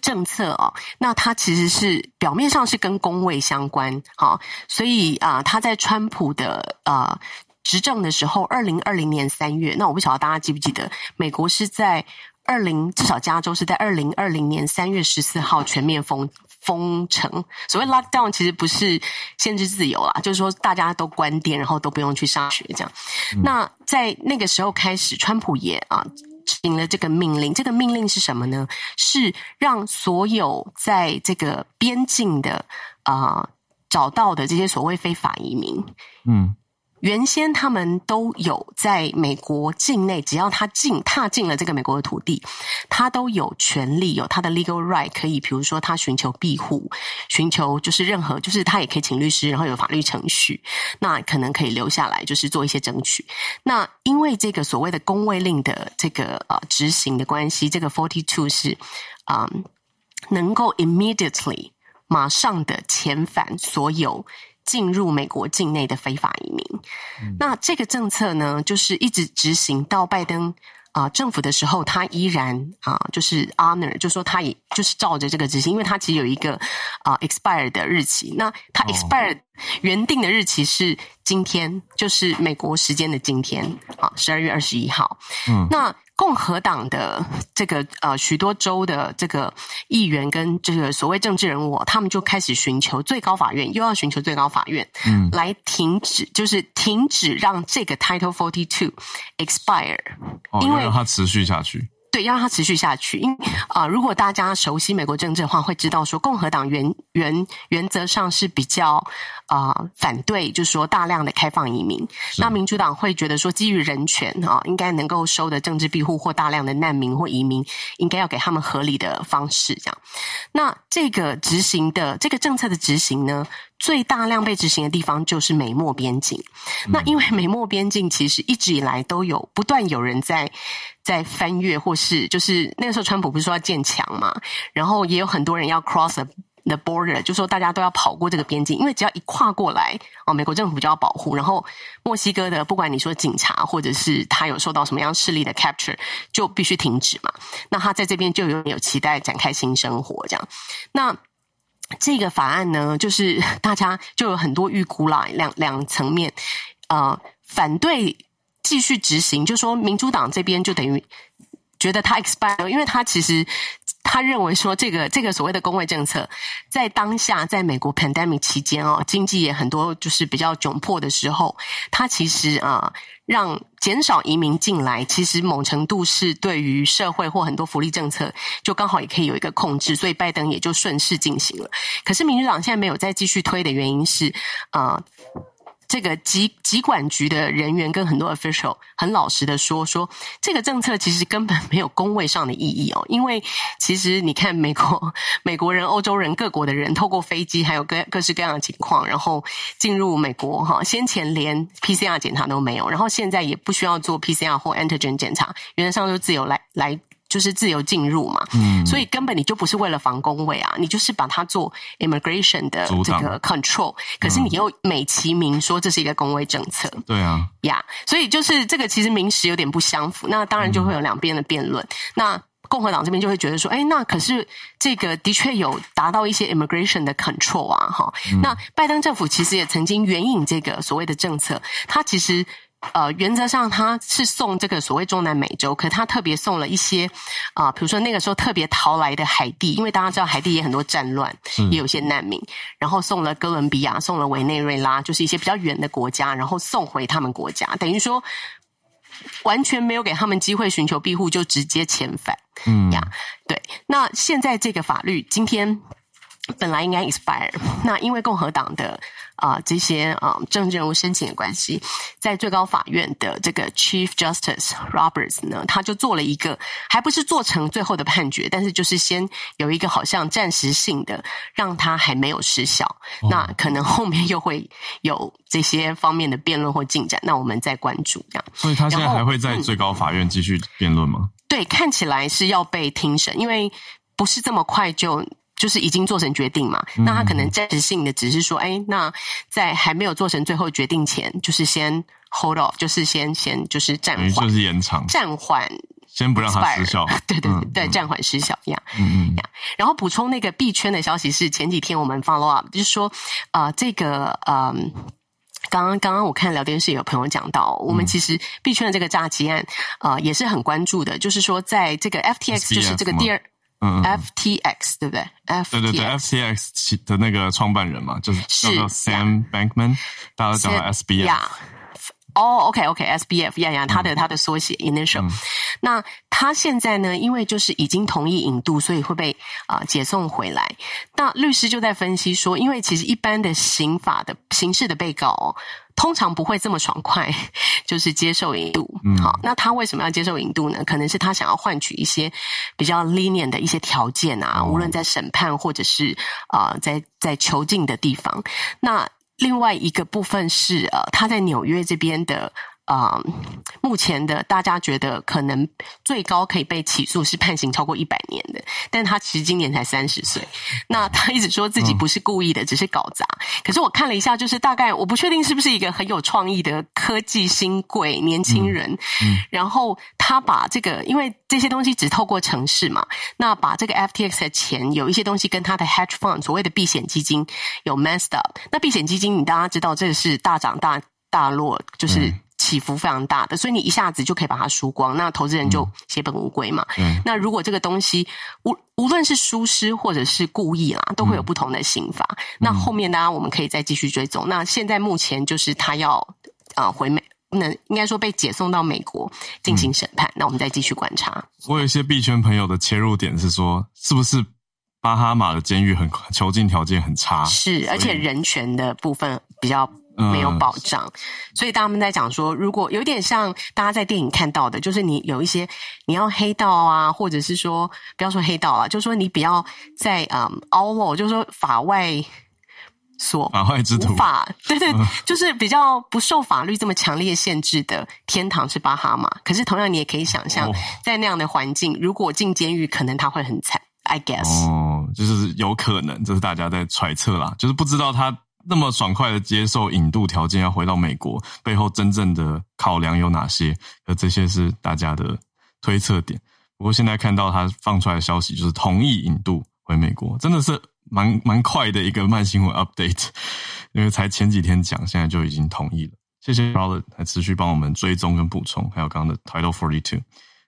政策哦，那它其实是表面上是跟工位相关，好，所以啊，他在川普的呃执政的时候，二零二零年三月，那我不晓得大家记不记得，美国是在二零，至少加州是在二零二零年三月十四号全面封封城。所谓 lockdown 其实不是限制自由啦，就是说大家都关店，然后都不用去上学这样。嗯、那在那个时候开始，川普也啊。执行了这个命令，这个命令是什么呢？是让所有在这个边境的啊、找到的这些所谓非法移民，嗯。原先他们都有在美国境内，只要他进踏进了这个美国的土地，他都有权利有他的 legal right，可以比如说他寻求庇护，寻求就是任何就是他也可以请律师，然后有法律程序，那可能可以留下来就是做一些争取。那因为这个所谓的公卫令的这个呃执行的关系，这个 forty two 是啊、嗯、能够 immediately 马上的遣返所有。进入美国境内的非法移民，嗯、那这个政策呢，就是一直执行到拜登啊、呃、政府的时候，他依然啊、呃、就是 honor，就说他也就是照着这个执行，因为他其实有一个啊、呃、expire 的日期，那他 expire 原定的日期是今天，就是美国时间的今天啊十二月二十一号，嗯，那。共和党的这个呃许多州的这个议员跟这个所谓政治人物，他们就开始寻求最高法院，又要寻求最高法院，嗯，来停止，就是停止让这个 Title Forty Two expire，哦，因为让它持续下去。对，要让它持续下去。因啊、呃，如果大家熟悉美国政治的话，会知道说，共和党原原原则上是比较啊、呃、反对，就是说大量的开放移民。那民主党会觉得说，基于人权啊、呃，应该能够收的政治庇护或大量的难民或移民，应该要给他们合理的方式。这样，那这个执行的这个政策的执行呢，最大量被执行的地方就是美墨边境。嗯、那因为美墨边境其实一直以来都有不断有人在。在翻越，或是就是那个时候，川普不是说要建墙嘛？然后也有很多人要 cross the border，就说大家都要跑过这个边境，因为只要一跨过来，哦，美国政府就要保护。然后墨西哥的，不管你说警察或者是他有受到什么样势力的 capture，就必须停止嘛。那他在这边就有有期待展开新生活，这样。那这个法案呢，就是 大家就有很多预估啦，两两层面，呃，反对。继续执行，就说民主党这边就等于觉得他 expire，因为他其实他认为说这个这个所谓的公卫政策，在当下在美国 pandemic 期间哦，经济也很多就是比较窘迫的时候，他其实啊让减少移民进来，其实某程度是对于社会或很多福利政策就刚好也可以有一个控制，所以拜登也就顺势进行了。可是民主党现在没有再继续推的原因是啊。这个疾疾管局的人员跟很多 official 很老实的说，说这个政策其实根本没有公位上的意义哦，因为其实你看美国 美国人、欧洲人、各国的人透过飞机，还有各各式各样的情况，然后进入美国哈，先前连 PCR 检查都没有，然后现在也不需要做 PCR 或 antigen 检查，原则上就自由来来。就是自由进入嘛，嗯，所以根本你就不是为了防工位啊，你就是把它做 immigration 的这个 control，可是你又美其名说这是一个工位政策，对啊，呀，所以就是这个其实名实有点不相符，那当然就会有两边的辩论。那共和党这边就会觉得说，哎，那可是这个的确有达到一些 immigration 的 control 啊，哈，那拜登政府其实也曾经援引这个所谓的政策，他其实。呃，原则上他是送这个所谓中南美洲，可他特别送了一些啊，呃，比如说那个时候特别逃来的海地，因为大家知道海地也很多战乱，也有些难民，然后送了哥伦比亚，送了委内瑞拉，就是一些比较远的国家，然后送回他们国家，等于说完全没有给他们机会寻求庇护，就直接遣返。嗯呀，对。那现在这个法律今天本来应该 expire，那因为共和党的啊、呃、这些啊、呃、政治人物申请的关系，在最高法院的这个 Chief Justice Roberts 呢，他就做了一个，还不是做成最后的判决，但是就是先有一个好像暂时性的，让他还没有失效。哦、那可能后面又会有这些方面的辩论或进展，那我们再关注这样。所以他现在还会在最高法院继续辩论吗？对，看起来是要被庭审，因为不是这么快就。就是已经做成决定嘛，那他可能暂时性的只是说，哎、欸，那在还没有做成最后决定前，就是先 hold off，就是先先就是暂缓，就是延长，暂缓，先不让它失效，对对对对，暂缓失效一样，嗯。嗯，然后补充那个币圈的消息是，前几天我们 follow up，就是说，呃，这个，嗯，刚刚刚刚我看聊天室有朋友讲到，我们其实币圈的这个诈欺案，呃，也是很关注的，就是说，在这个 FTX，就是这个第二。嗯，FTX 对不对？FTX 对对对，FTX 的那个创办人嘛，就是叫做 Sam Bankman，大家都叫他 SBF。哦，OK，OK，SBF，呀呀，他的他的缩写 initial。那他现在呢，因为就是已经同意引渡，所以会被啊解送回来。那律师就在分析说，因为其实一般的刑法的刑事的被告。通常不会这么爽快，就是接受引渡。嗯，好，那他为什么要接受引渡呢？可能是他想要换取一些比较 lenient 的一些条件啊，哦、无论在审判或者是啊、呃，在在囚禁的地方。那另外一个部分是呃，他在纽约这边的。啊、嗯，目前的大家觉得可能最高可以被起诉是判刑超过一百年的，但他其实今年才三十岁。那他一直说自己不是故意的，嗯、只是搞砸。可是我看了一下，就是大概我不确定是不是一个很有创意的科技新贵年轻人。嗯嗯、然后他把这个，因为这些东西只透过城市嘛，那把这个 FTX 的钱有一些东西跟他的 hedge fund 所谓的避险基金有 messed up。那避险基金，你大家知道，这个是大涨大大落，就是。嗯起伏非常大的，所以你一下子就可以把它输光，那投资人就血本无归嘛。嗯，那如果这个东西无无论是疏失或者是故意啦，都会有不同的刑罚。嗯、那后面呢，我们可以再继续追踪。那现在目前就是他要啊、呃、回美，那应该说被解送到美国进行审判。嗯、那我们再继续观察。我有一些币圈朋友的切入点是说，是不是巴哈马的监狱很囚禁条件很差？是，而且人权的部分比较。没有保障，嗯、所以他们在讲说，如果有点像大家在电影看到的，就是你有一些你要黑道啊，或者是说不要说黑道啊，就是说你比较在嗯 outlaw，就是说法外所法外之徒，法对对，嗯、就是比较不受法律这么强烈限制的天堂是巴哈马。可是同样你也可以想象，哦、在那样的环境，如果进监狱，可能他会很惨。I guess 哦，就是有可能，这是大家在揣测啦，就是不知道他。那么爽快的接受引渡条件要回到美国，背后真正的考量有哪些？而这些是大家的推测点。不过现在看到他放出来的消息，就是同意引渡回美国，真的是蛮 蛮快的一个慢新闻 update。因为才前几天讲，现在就已经同意了。谢谢 Charlotte 还持续帮我们追踪跟补充，还有刚刚的 Title Forty Two。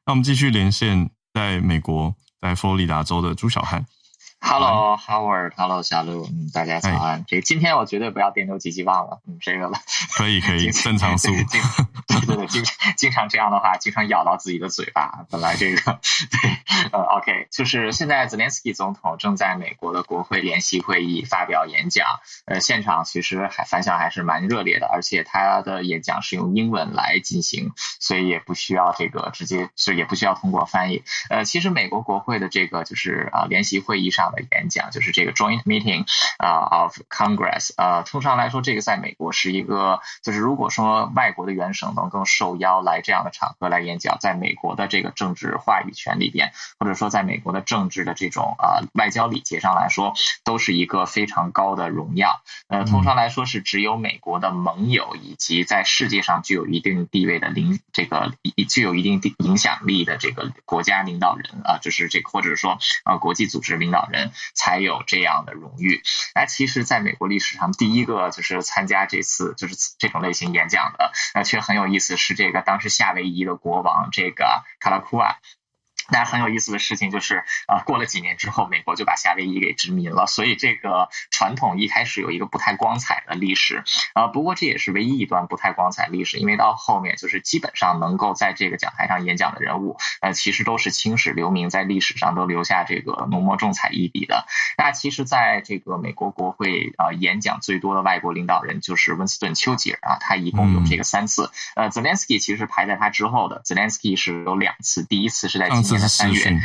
那我们继续连线在美国，在佛罗里达州的朱小汉。Hello Howard，Hello 小路，嗯，大家早安。这个今天我绝对不要电流机器忘了，嗯，这个了。可以可以，正常速。对对对，经 经常这样的话，经常咬到自己的嘴巴。本来这个 对，呃，OK，就是现在泽连斯基总统正在美国的国会联席会议发表演讲，呃，现场其实还反响还是蛮热烈的，而且他的演讲是用英文来进行，所以也不需要这个直接是也不需要通过翻译。呃，其实美国国会的这个就是啊联席会议上演讲就是这个 Joint Meeting 啊 of Congress，呃，通常来说，这个在美国是一个，就是如果说外国的元首能够受邀来这样的场合来演讲，在美国的这个政治话语权里边，或者说在美国的政治的这种啊外交礼节上来说，都是一个非常高的荣耀。呃，通常来说是只有美国的盟友以及在世界上具有一定地位的领这个具有一定影响力的这个国家领导人啊，就是这个或者说啊国际组织领导人。才有这样的荣誉。那其实，在美国历史上，第一个就是参加这次就是这种类型演讲的，那却很有意思，是这个当时夏威夷的国王这个卡拉库瓦。那很有意思的事情就是，啊、呃，过了几年之后，美国就把夏威夷给殖民了。所以这个传统一开始有一个不太光彩的历史，啊、呃，不过这也是唯一一段不太光彩历史，因为到后面就是基本上能够在这个讲台上演讲的人物，呃，其实都是青史留名，在历史上都留下这个浓墨重彩一笔的。那其实，在这个美国国会啊、呃，演讲最多的外国领导人就是温斯顿·丘吉尔啊，他一共有这个三次。呃，Zelensky 其实排在他之后的，Zelensky 是有两次，第一次是在今年的三月。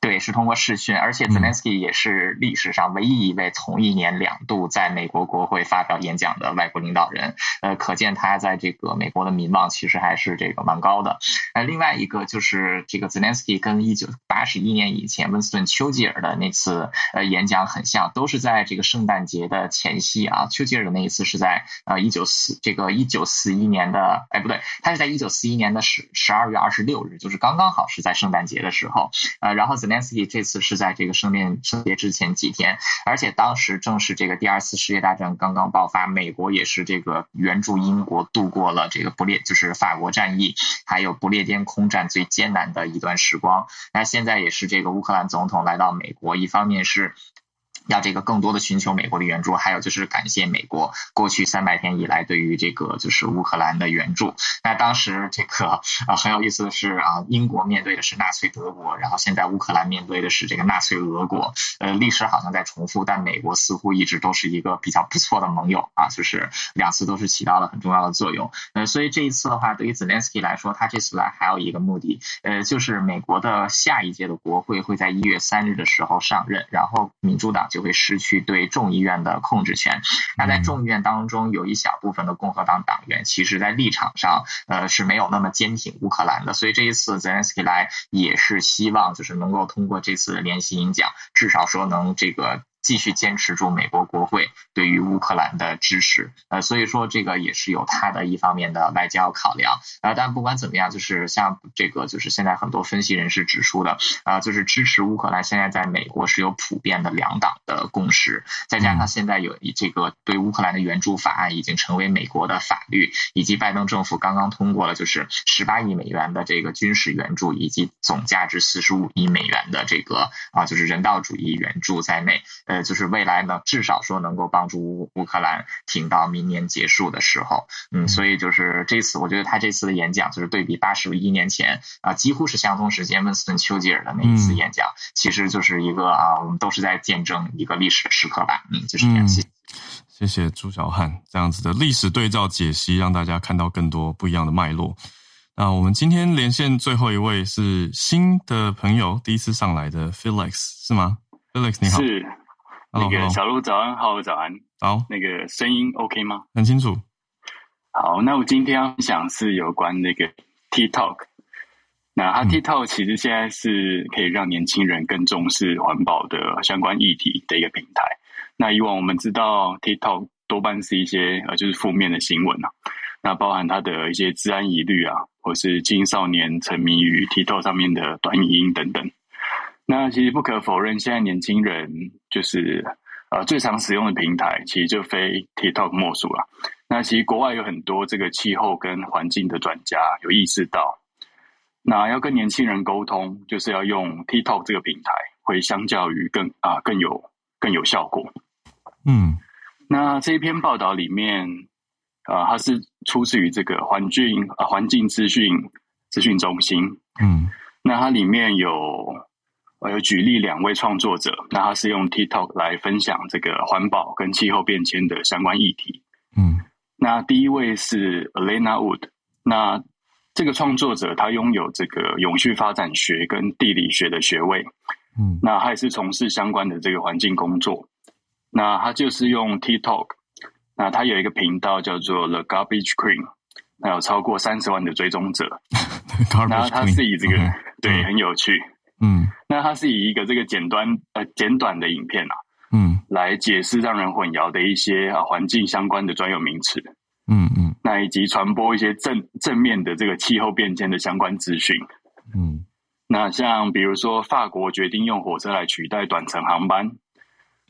对，是通过视讯，而且泽连斯基也是历史上唯一一位同一年两度在美国国会发表演讲的外国领导人。呃，可见他在这个美国的民望其实还是这个蛮高的。呃，另外一个就是这个泽连斯基跟一九八十一年以前温斯顿·丘吉尔的那次呃演讲很像，都是在这个圣诞节的前夕啊。丘吉尔的那一次是在呃一九四这个一九四一年的，哎不对，他是在一九四一年的十十二月二十六日，就是刚刚好是在圣诞节的时候。呃，然后。然后 Zelensky 这次是在这个圣诞圣节之前几天，而且当时正是这个第二次世界大战刚刚爆发，美国也是这个援助英国度过了这个不列就是法国战役，还有不列颠空战最艰难的一段时光。那现在也是这个乌克兰总统来到美国，一方面是。要这个更多的寻求美国的援助，还有就是感谢美国过去三百天以来对于这个就是乌克兰的援助。那当时这个啊很有意思的是啊，英国面对的是纳粹德国，然后现在乌克兰面对的是这个纳粹俄国。呃，历史好像在重复，但美国似乎一直都是一个比较不错的盟友啊，就是两次都是起到了很重要的作用。呃，所以这一次的话，对于泽连斯基来说，他这次来还有一个目的，呃，就是美国的下一届的国会会在一月三日的时候上任，然后民主党就。就会失去对众议院的控制权。那在众议院当中，有一小部分的共和党党员，其实在立场上，呃，是没有那么坚挺乌克兰的。所以这一次泽连斯基来，也是希望就是能够通过这次的联席演讲，至少说能这个。继续坚持住美国国会对于乌克兰的支持，呃，所以说这个也是有他的一方面的外交考量，呃，但不管怎么样，就是像这个就是现在很多分析人士指出的，啊、呃，就是支持乌克兰现在在美国是有普遍的两党的共识，再加上现在有这个对乌克兰的援助法案已经成为美国的法律，以及拜登政府刚刚通过了就是十八亿美元的这个军事援助，以及总价值四十五亿美元的这个啊、就是人道主义援助在内。呃，就是未来呢，至少说能够帮助乌克兰挺到明年结束的时候，嗯，所以就是这次，我觉得他这次的演讲就是对比八十一年前啊，几乎是相同时间温斯顿·丘吉尔的那一次演讲，其实就是一个啊，我们都是在见证一个历史的时刻吧，嗯，就是这样。谢谢，谢谢朱小汉这样子的历史对照解析，让大家看到更多不一样的脉络。那我们今天连线最后一位是新的朋友，第一次上来的 Felix 是吗？Felix 你好。是。那个小鹿早安，好早安，好，那个声音 OK 吗？很清楚。好，那我今天要讲是有关那个 TikTok。那它 TikTok 其实现在是可以让年轻人更重视环保的相关议题的一个平台。那以往我们知道 TikTok 多半是一些呃就是负面的新闻啊，那包含它的一些治安疑虑啊，或是青少年沉迷于 TikTok 上面的短影音等等。那其实不可否认，现在年轻人就是呃最常使用的平台，其实就非 TikTok 莫属了。那其实国外有很多这个气候跟环境的专家有意识到，那要跟年轻人沟通，就是要用 TikTok 这个平台，会相较于更啊、呃、更有更有效果。嗯，那这一篇报道里面，啊、呃，它是出自于这个环境啊环境资讯资讯中心。嗯，那它里面有。我有举例两位创作者，那他是用 TikTok 来分享这个环保跟气候变迁的相关议题。嗯，那第一位是 Elena Wood，那这个创作者他拥有这个永续发展学跟地理学的学位。嗯，那他也是从事相关的这个环境工作。那他就是用 TikTok，那他有一个频道叫做 The Garbage Queen，那有超过三十万的追踪者。那他是以这个.对很有趣。嗯，那它是以一个这个简短呃简短的影片啊，嗯，来解释让人混淆的一些啊环境相关的专有名词，嗯嗯，那以及传播一些正正面的这个气候变迁的相关资讯，嗯，那像比如说法国决定用火车来取代短程航班，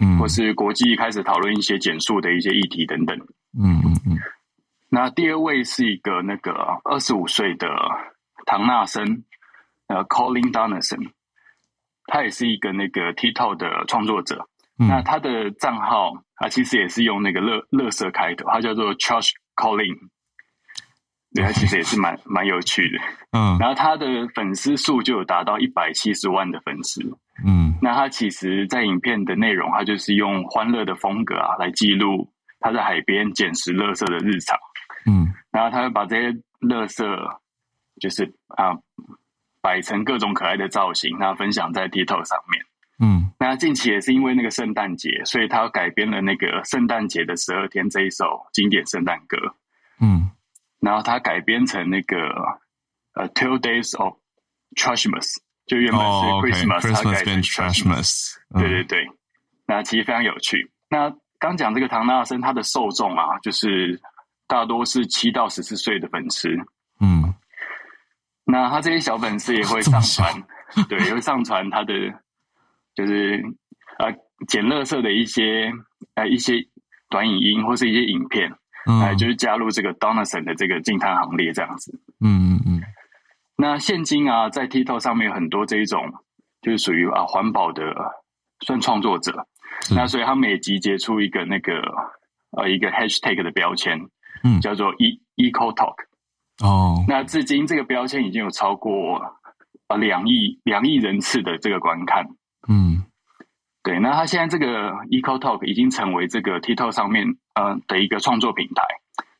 嗯，或是国际开始讨论一些减速的一些议题等等，嗯嗯嗯。那第二位是一个那个二十五岁的唐纳森。呃，Colin Donaldson，他也是一个那个 TikTok 的创作者。嗯、那他的账号啊，其实也是用那个乐乐色开头，他叫做 Charles Colin。对，他其实也是蛮蛮有趣的。嗯，然后他的粉丝数就有达到一百七十万的粉丝。嗯，那他其实，在影片的内容，他就是用欢乐的风格啊，来记录他在海边捡拾垃圾的日常。嗯，然后他会把这些垃圾，就是啊，摆成各种可爱的造型，然后分享在 TikTok 上面。嗯，那近期也是因为那个圣诞节，所以他改编了那个圣诞节的十二天这一首经典圣诞歌。嗯，然后他改编成那个呃，Two Days of Christmas 就原本是 Christmas，他、oh, okay. 改成 Trashmas。对对对，那其实非常有趣。那刚讲这个唐纳森，他的受众啊，就是大多是七到十四岁的粉丝。嗯，那他这些小粉丝也会上传，对，也会上传他的。就是呃捡垃圾的一些呃一些短影音或是一些影片，嗯、呃，就是加入这个 Donaldson 的这个净滩行列这样子。嗯嗯嗯。那现今啊，在 TikTok 上面有很多这一种就是属于啊环保的算创作者，那所以他每集结出一个那个呃一个 Hashtag 的标签，嗯，叫做 E Eco Talk。哦。那至今这个标签已经有超过呃两亿两亿人次的这个观看。嗯，对，那它现在这个 Eco Talk 已经成为这个 TikTok 上面呃的一个创作平台。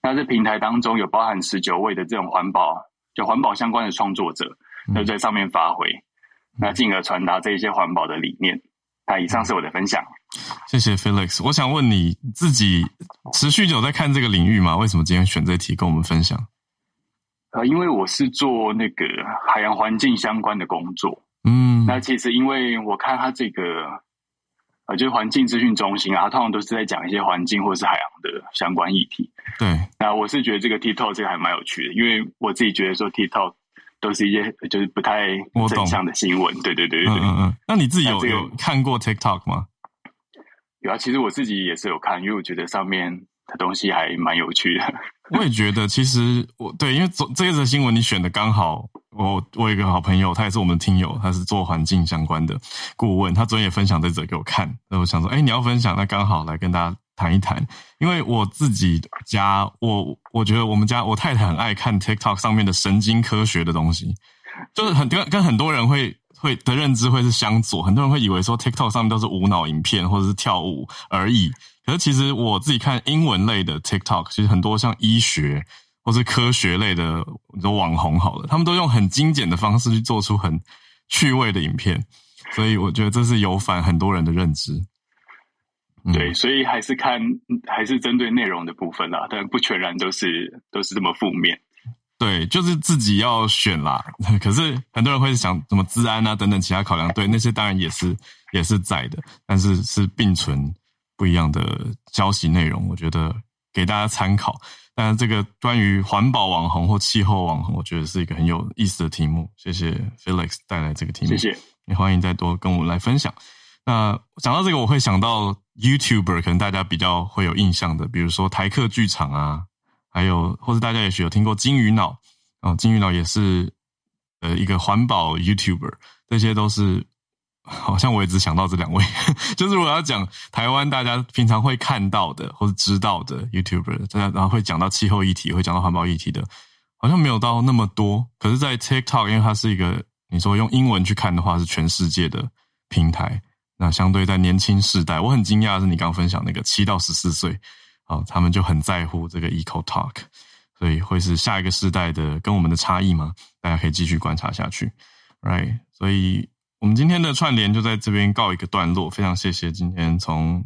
那这平台当中有包含十九位的这种环保，就环保相关的创作者，都在上面发挥，那进而传达这一些环保的理念。那以上是我的分享。谢谢 Felix。我想问你自己持续有在看这个领域吗？为什么今天选这题跟我们分享？呃，因为我是做那个海洋环境相关的工作。嗯，那其实因为我看他这个，呃，就是环境资讯中心啊，通常都是在讲一些环境或是海洋的相关议题。对，那我是觉得这个 TikTok 这个还蛮有趣的，因为我自己觉得说 TikTok 都是一些就是不太正向的新闻。对对对对对。嗯嗯。那你自己有、这个、有看过 TikTok 吗？有啊，其实我自己也是有看，因为我觉得上面。的东西还蛮有趣的，我也觉得。其实我对，因为这这一则新闻你选的刚好，我我有一个好朋友，他也是我们的听友，他是做环境相关的顾问，他昨天也分享这则给我看。那我想说，哎，你要分享，那刚好来跟大家谈一谈。因为我自己家，我我觉得我们家我太太很爱看 TikTok 上面的神经科学的东西，就是很跟跟很多人会会的认知会是相左，很多人会以为说 TikTok 上面都是无脑影片或者是跳舞而已。可是其实我自己看英文类的 TikTok，其实很多像医学或是科学类的都网红好了，他们都用很精简的方式去做出很趣味的影片，所以我觉得这是有反很多人的认知。嗯、对，所以还是看还是针对内容的部分啦，但不全然都是都是这么负面。对，就是自己要选啦。可是很多人会想什么治安啊等等其他考量，对那些当然也是也是在的，但是是并存。不一样的消息内容，我觉得给大家参考。但是这个关于环保网红或气候网红，我觉得是一个很有意思的题目。谢谢 Felix 带来这个题目，谢谢。也欢迎再多跟我们来分享。那讲到这个，我会想到 YouTuber，可能大家比较会有印象的，比如说台客剧场啊，还有或者大家也许有听过金鱼脑哦，金鱼脑也是呃一个环保 YouTuber，这些都是。好像我也只想到这两位，就是我要讲台湾大家平常会看到的或者知道的 YouTuber，大家然后会讲到气候议题，会讲到环保议题的，好像没有到那么多。可是，在 TikTok，因为它是一个你说用英文去看的话，是全世界的平台。那相对在年轻世代，我很惊讶的是你刚分享那个七到十四岁，啊，他们就很在乎这个 Eco Talk，所以会是下一个世代的跟我们的差异吗？大家可以继续观察下去，Right？所以。我们今天的串联就在这边告一个段落，非常谢谢今天从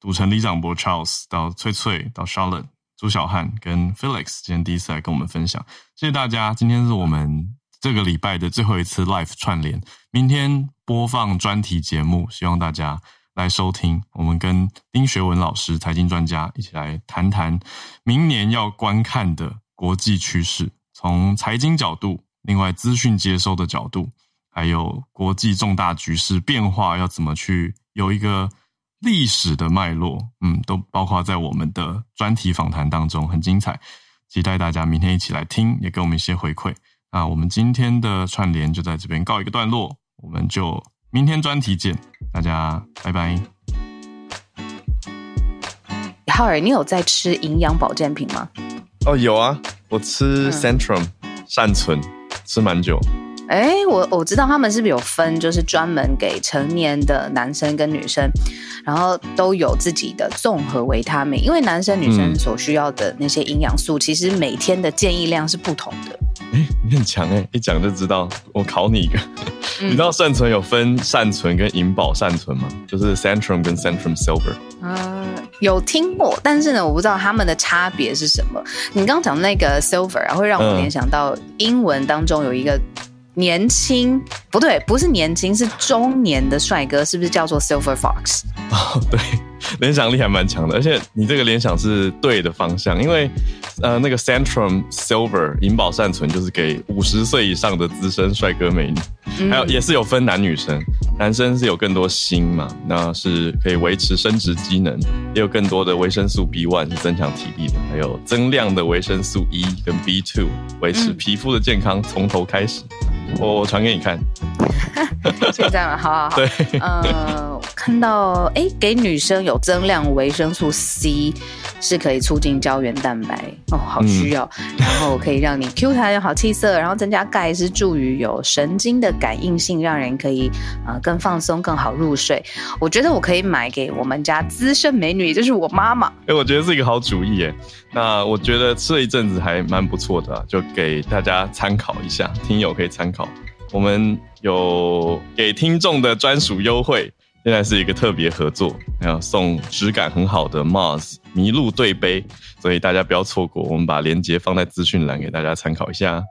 赌城李长博 Charles 到翠翠到 Charlotte 朱小汉跟 Felix 今天第一次来跟我们分享，谢谢大家。今天是我们这个礼拜的最后一次 Live 串联，明天播放专题节目，希望大家来收听。我们跟丁学文老师财经专家一起来谈谈明年要观看的国际趋势，从财经角度，另外资讯接收的角度。还有国际重大局势变化要怎么去有一个历史的脉络，嗯，都包括在我们的专题访谈当中，很精彩，期待大家明天一起来听，也给我们一些回馈。那我们今天的串联就在这边告一个段落，我们就明天专题见，大家拜拜。浩尔，你有在吃营养保健品吗？哦，有啊，我吃 Centrum、嗯、善存，吃蛮久。哎，我我知道他们是不是有分，就是专门给成年的男生跟女生，然后都有自己的综合维他命，因为男生女生所需要的那些营养素，其实每天的建议量是不同的。哎，你很强哎，一讲就知道。我考你一个，嗯、你知道善存有分善存跟银保善存吗？就是 Centrum 跟 Centrum Silver。嗯，有听过，但是呢，我不知道他们的差别是什么。你刚刚讲那个 Silver 啊，会让我联想到英文当中有一个。年轻不对，不是年轻，是中年的帅哥，是不是叫做 Silver Fox？哦，对，联想力还蛮强的，而且你这个联想是对的方向，因为呃，那个 Centrum Silver 银宝善存就是给五十岁以上的资深帅哥美女，嗯、还有也是有分男女生，男生是有更多锌嘛，那是可以维持生殖机能，也有更多的维生素 B1 是增强体力的，还有增量的维生素 E 跟 B2 维持皮肤的健康，从、嗯、头开始。我我传给你看，就这样，好好好。对，呃，看到哎，给女生有增量维生素 C，是可以促进胶原蛋白哦，好需要。嗯、然后可以让你 Q 弹有好气色，然后增加钙是助于有神经的感应性，让人可以呃更放松、更好入睡。我觉得我可以买给我们家资深美女，就是我妈妈。哎，我觉得是一个好主意耶。那我觉得吃了一阵子还蛮不错的、啊，就给大家参考一下，听友可以参考。我们有给听众的专属优惠，现在是一个特别合作，还有送质感很好的 Mars 麋鹿对杯，所以大家不要错过。我们把链接放在资讯栏给大家参考一下。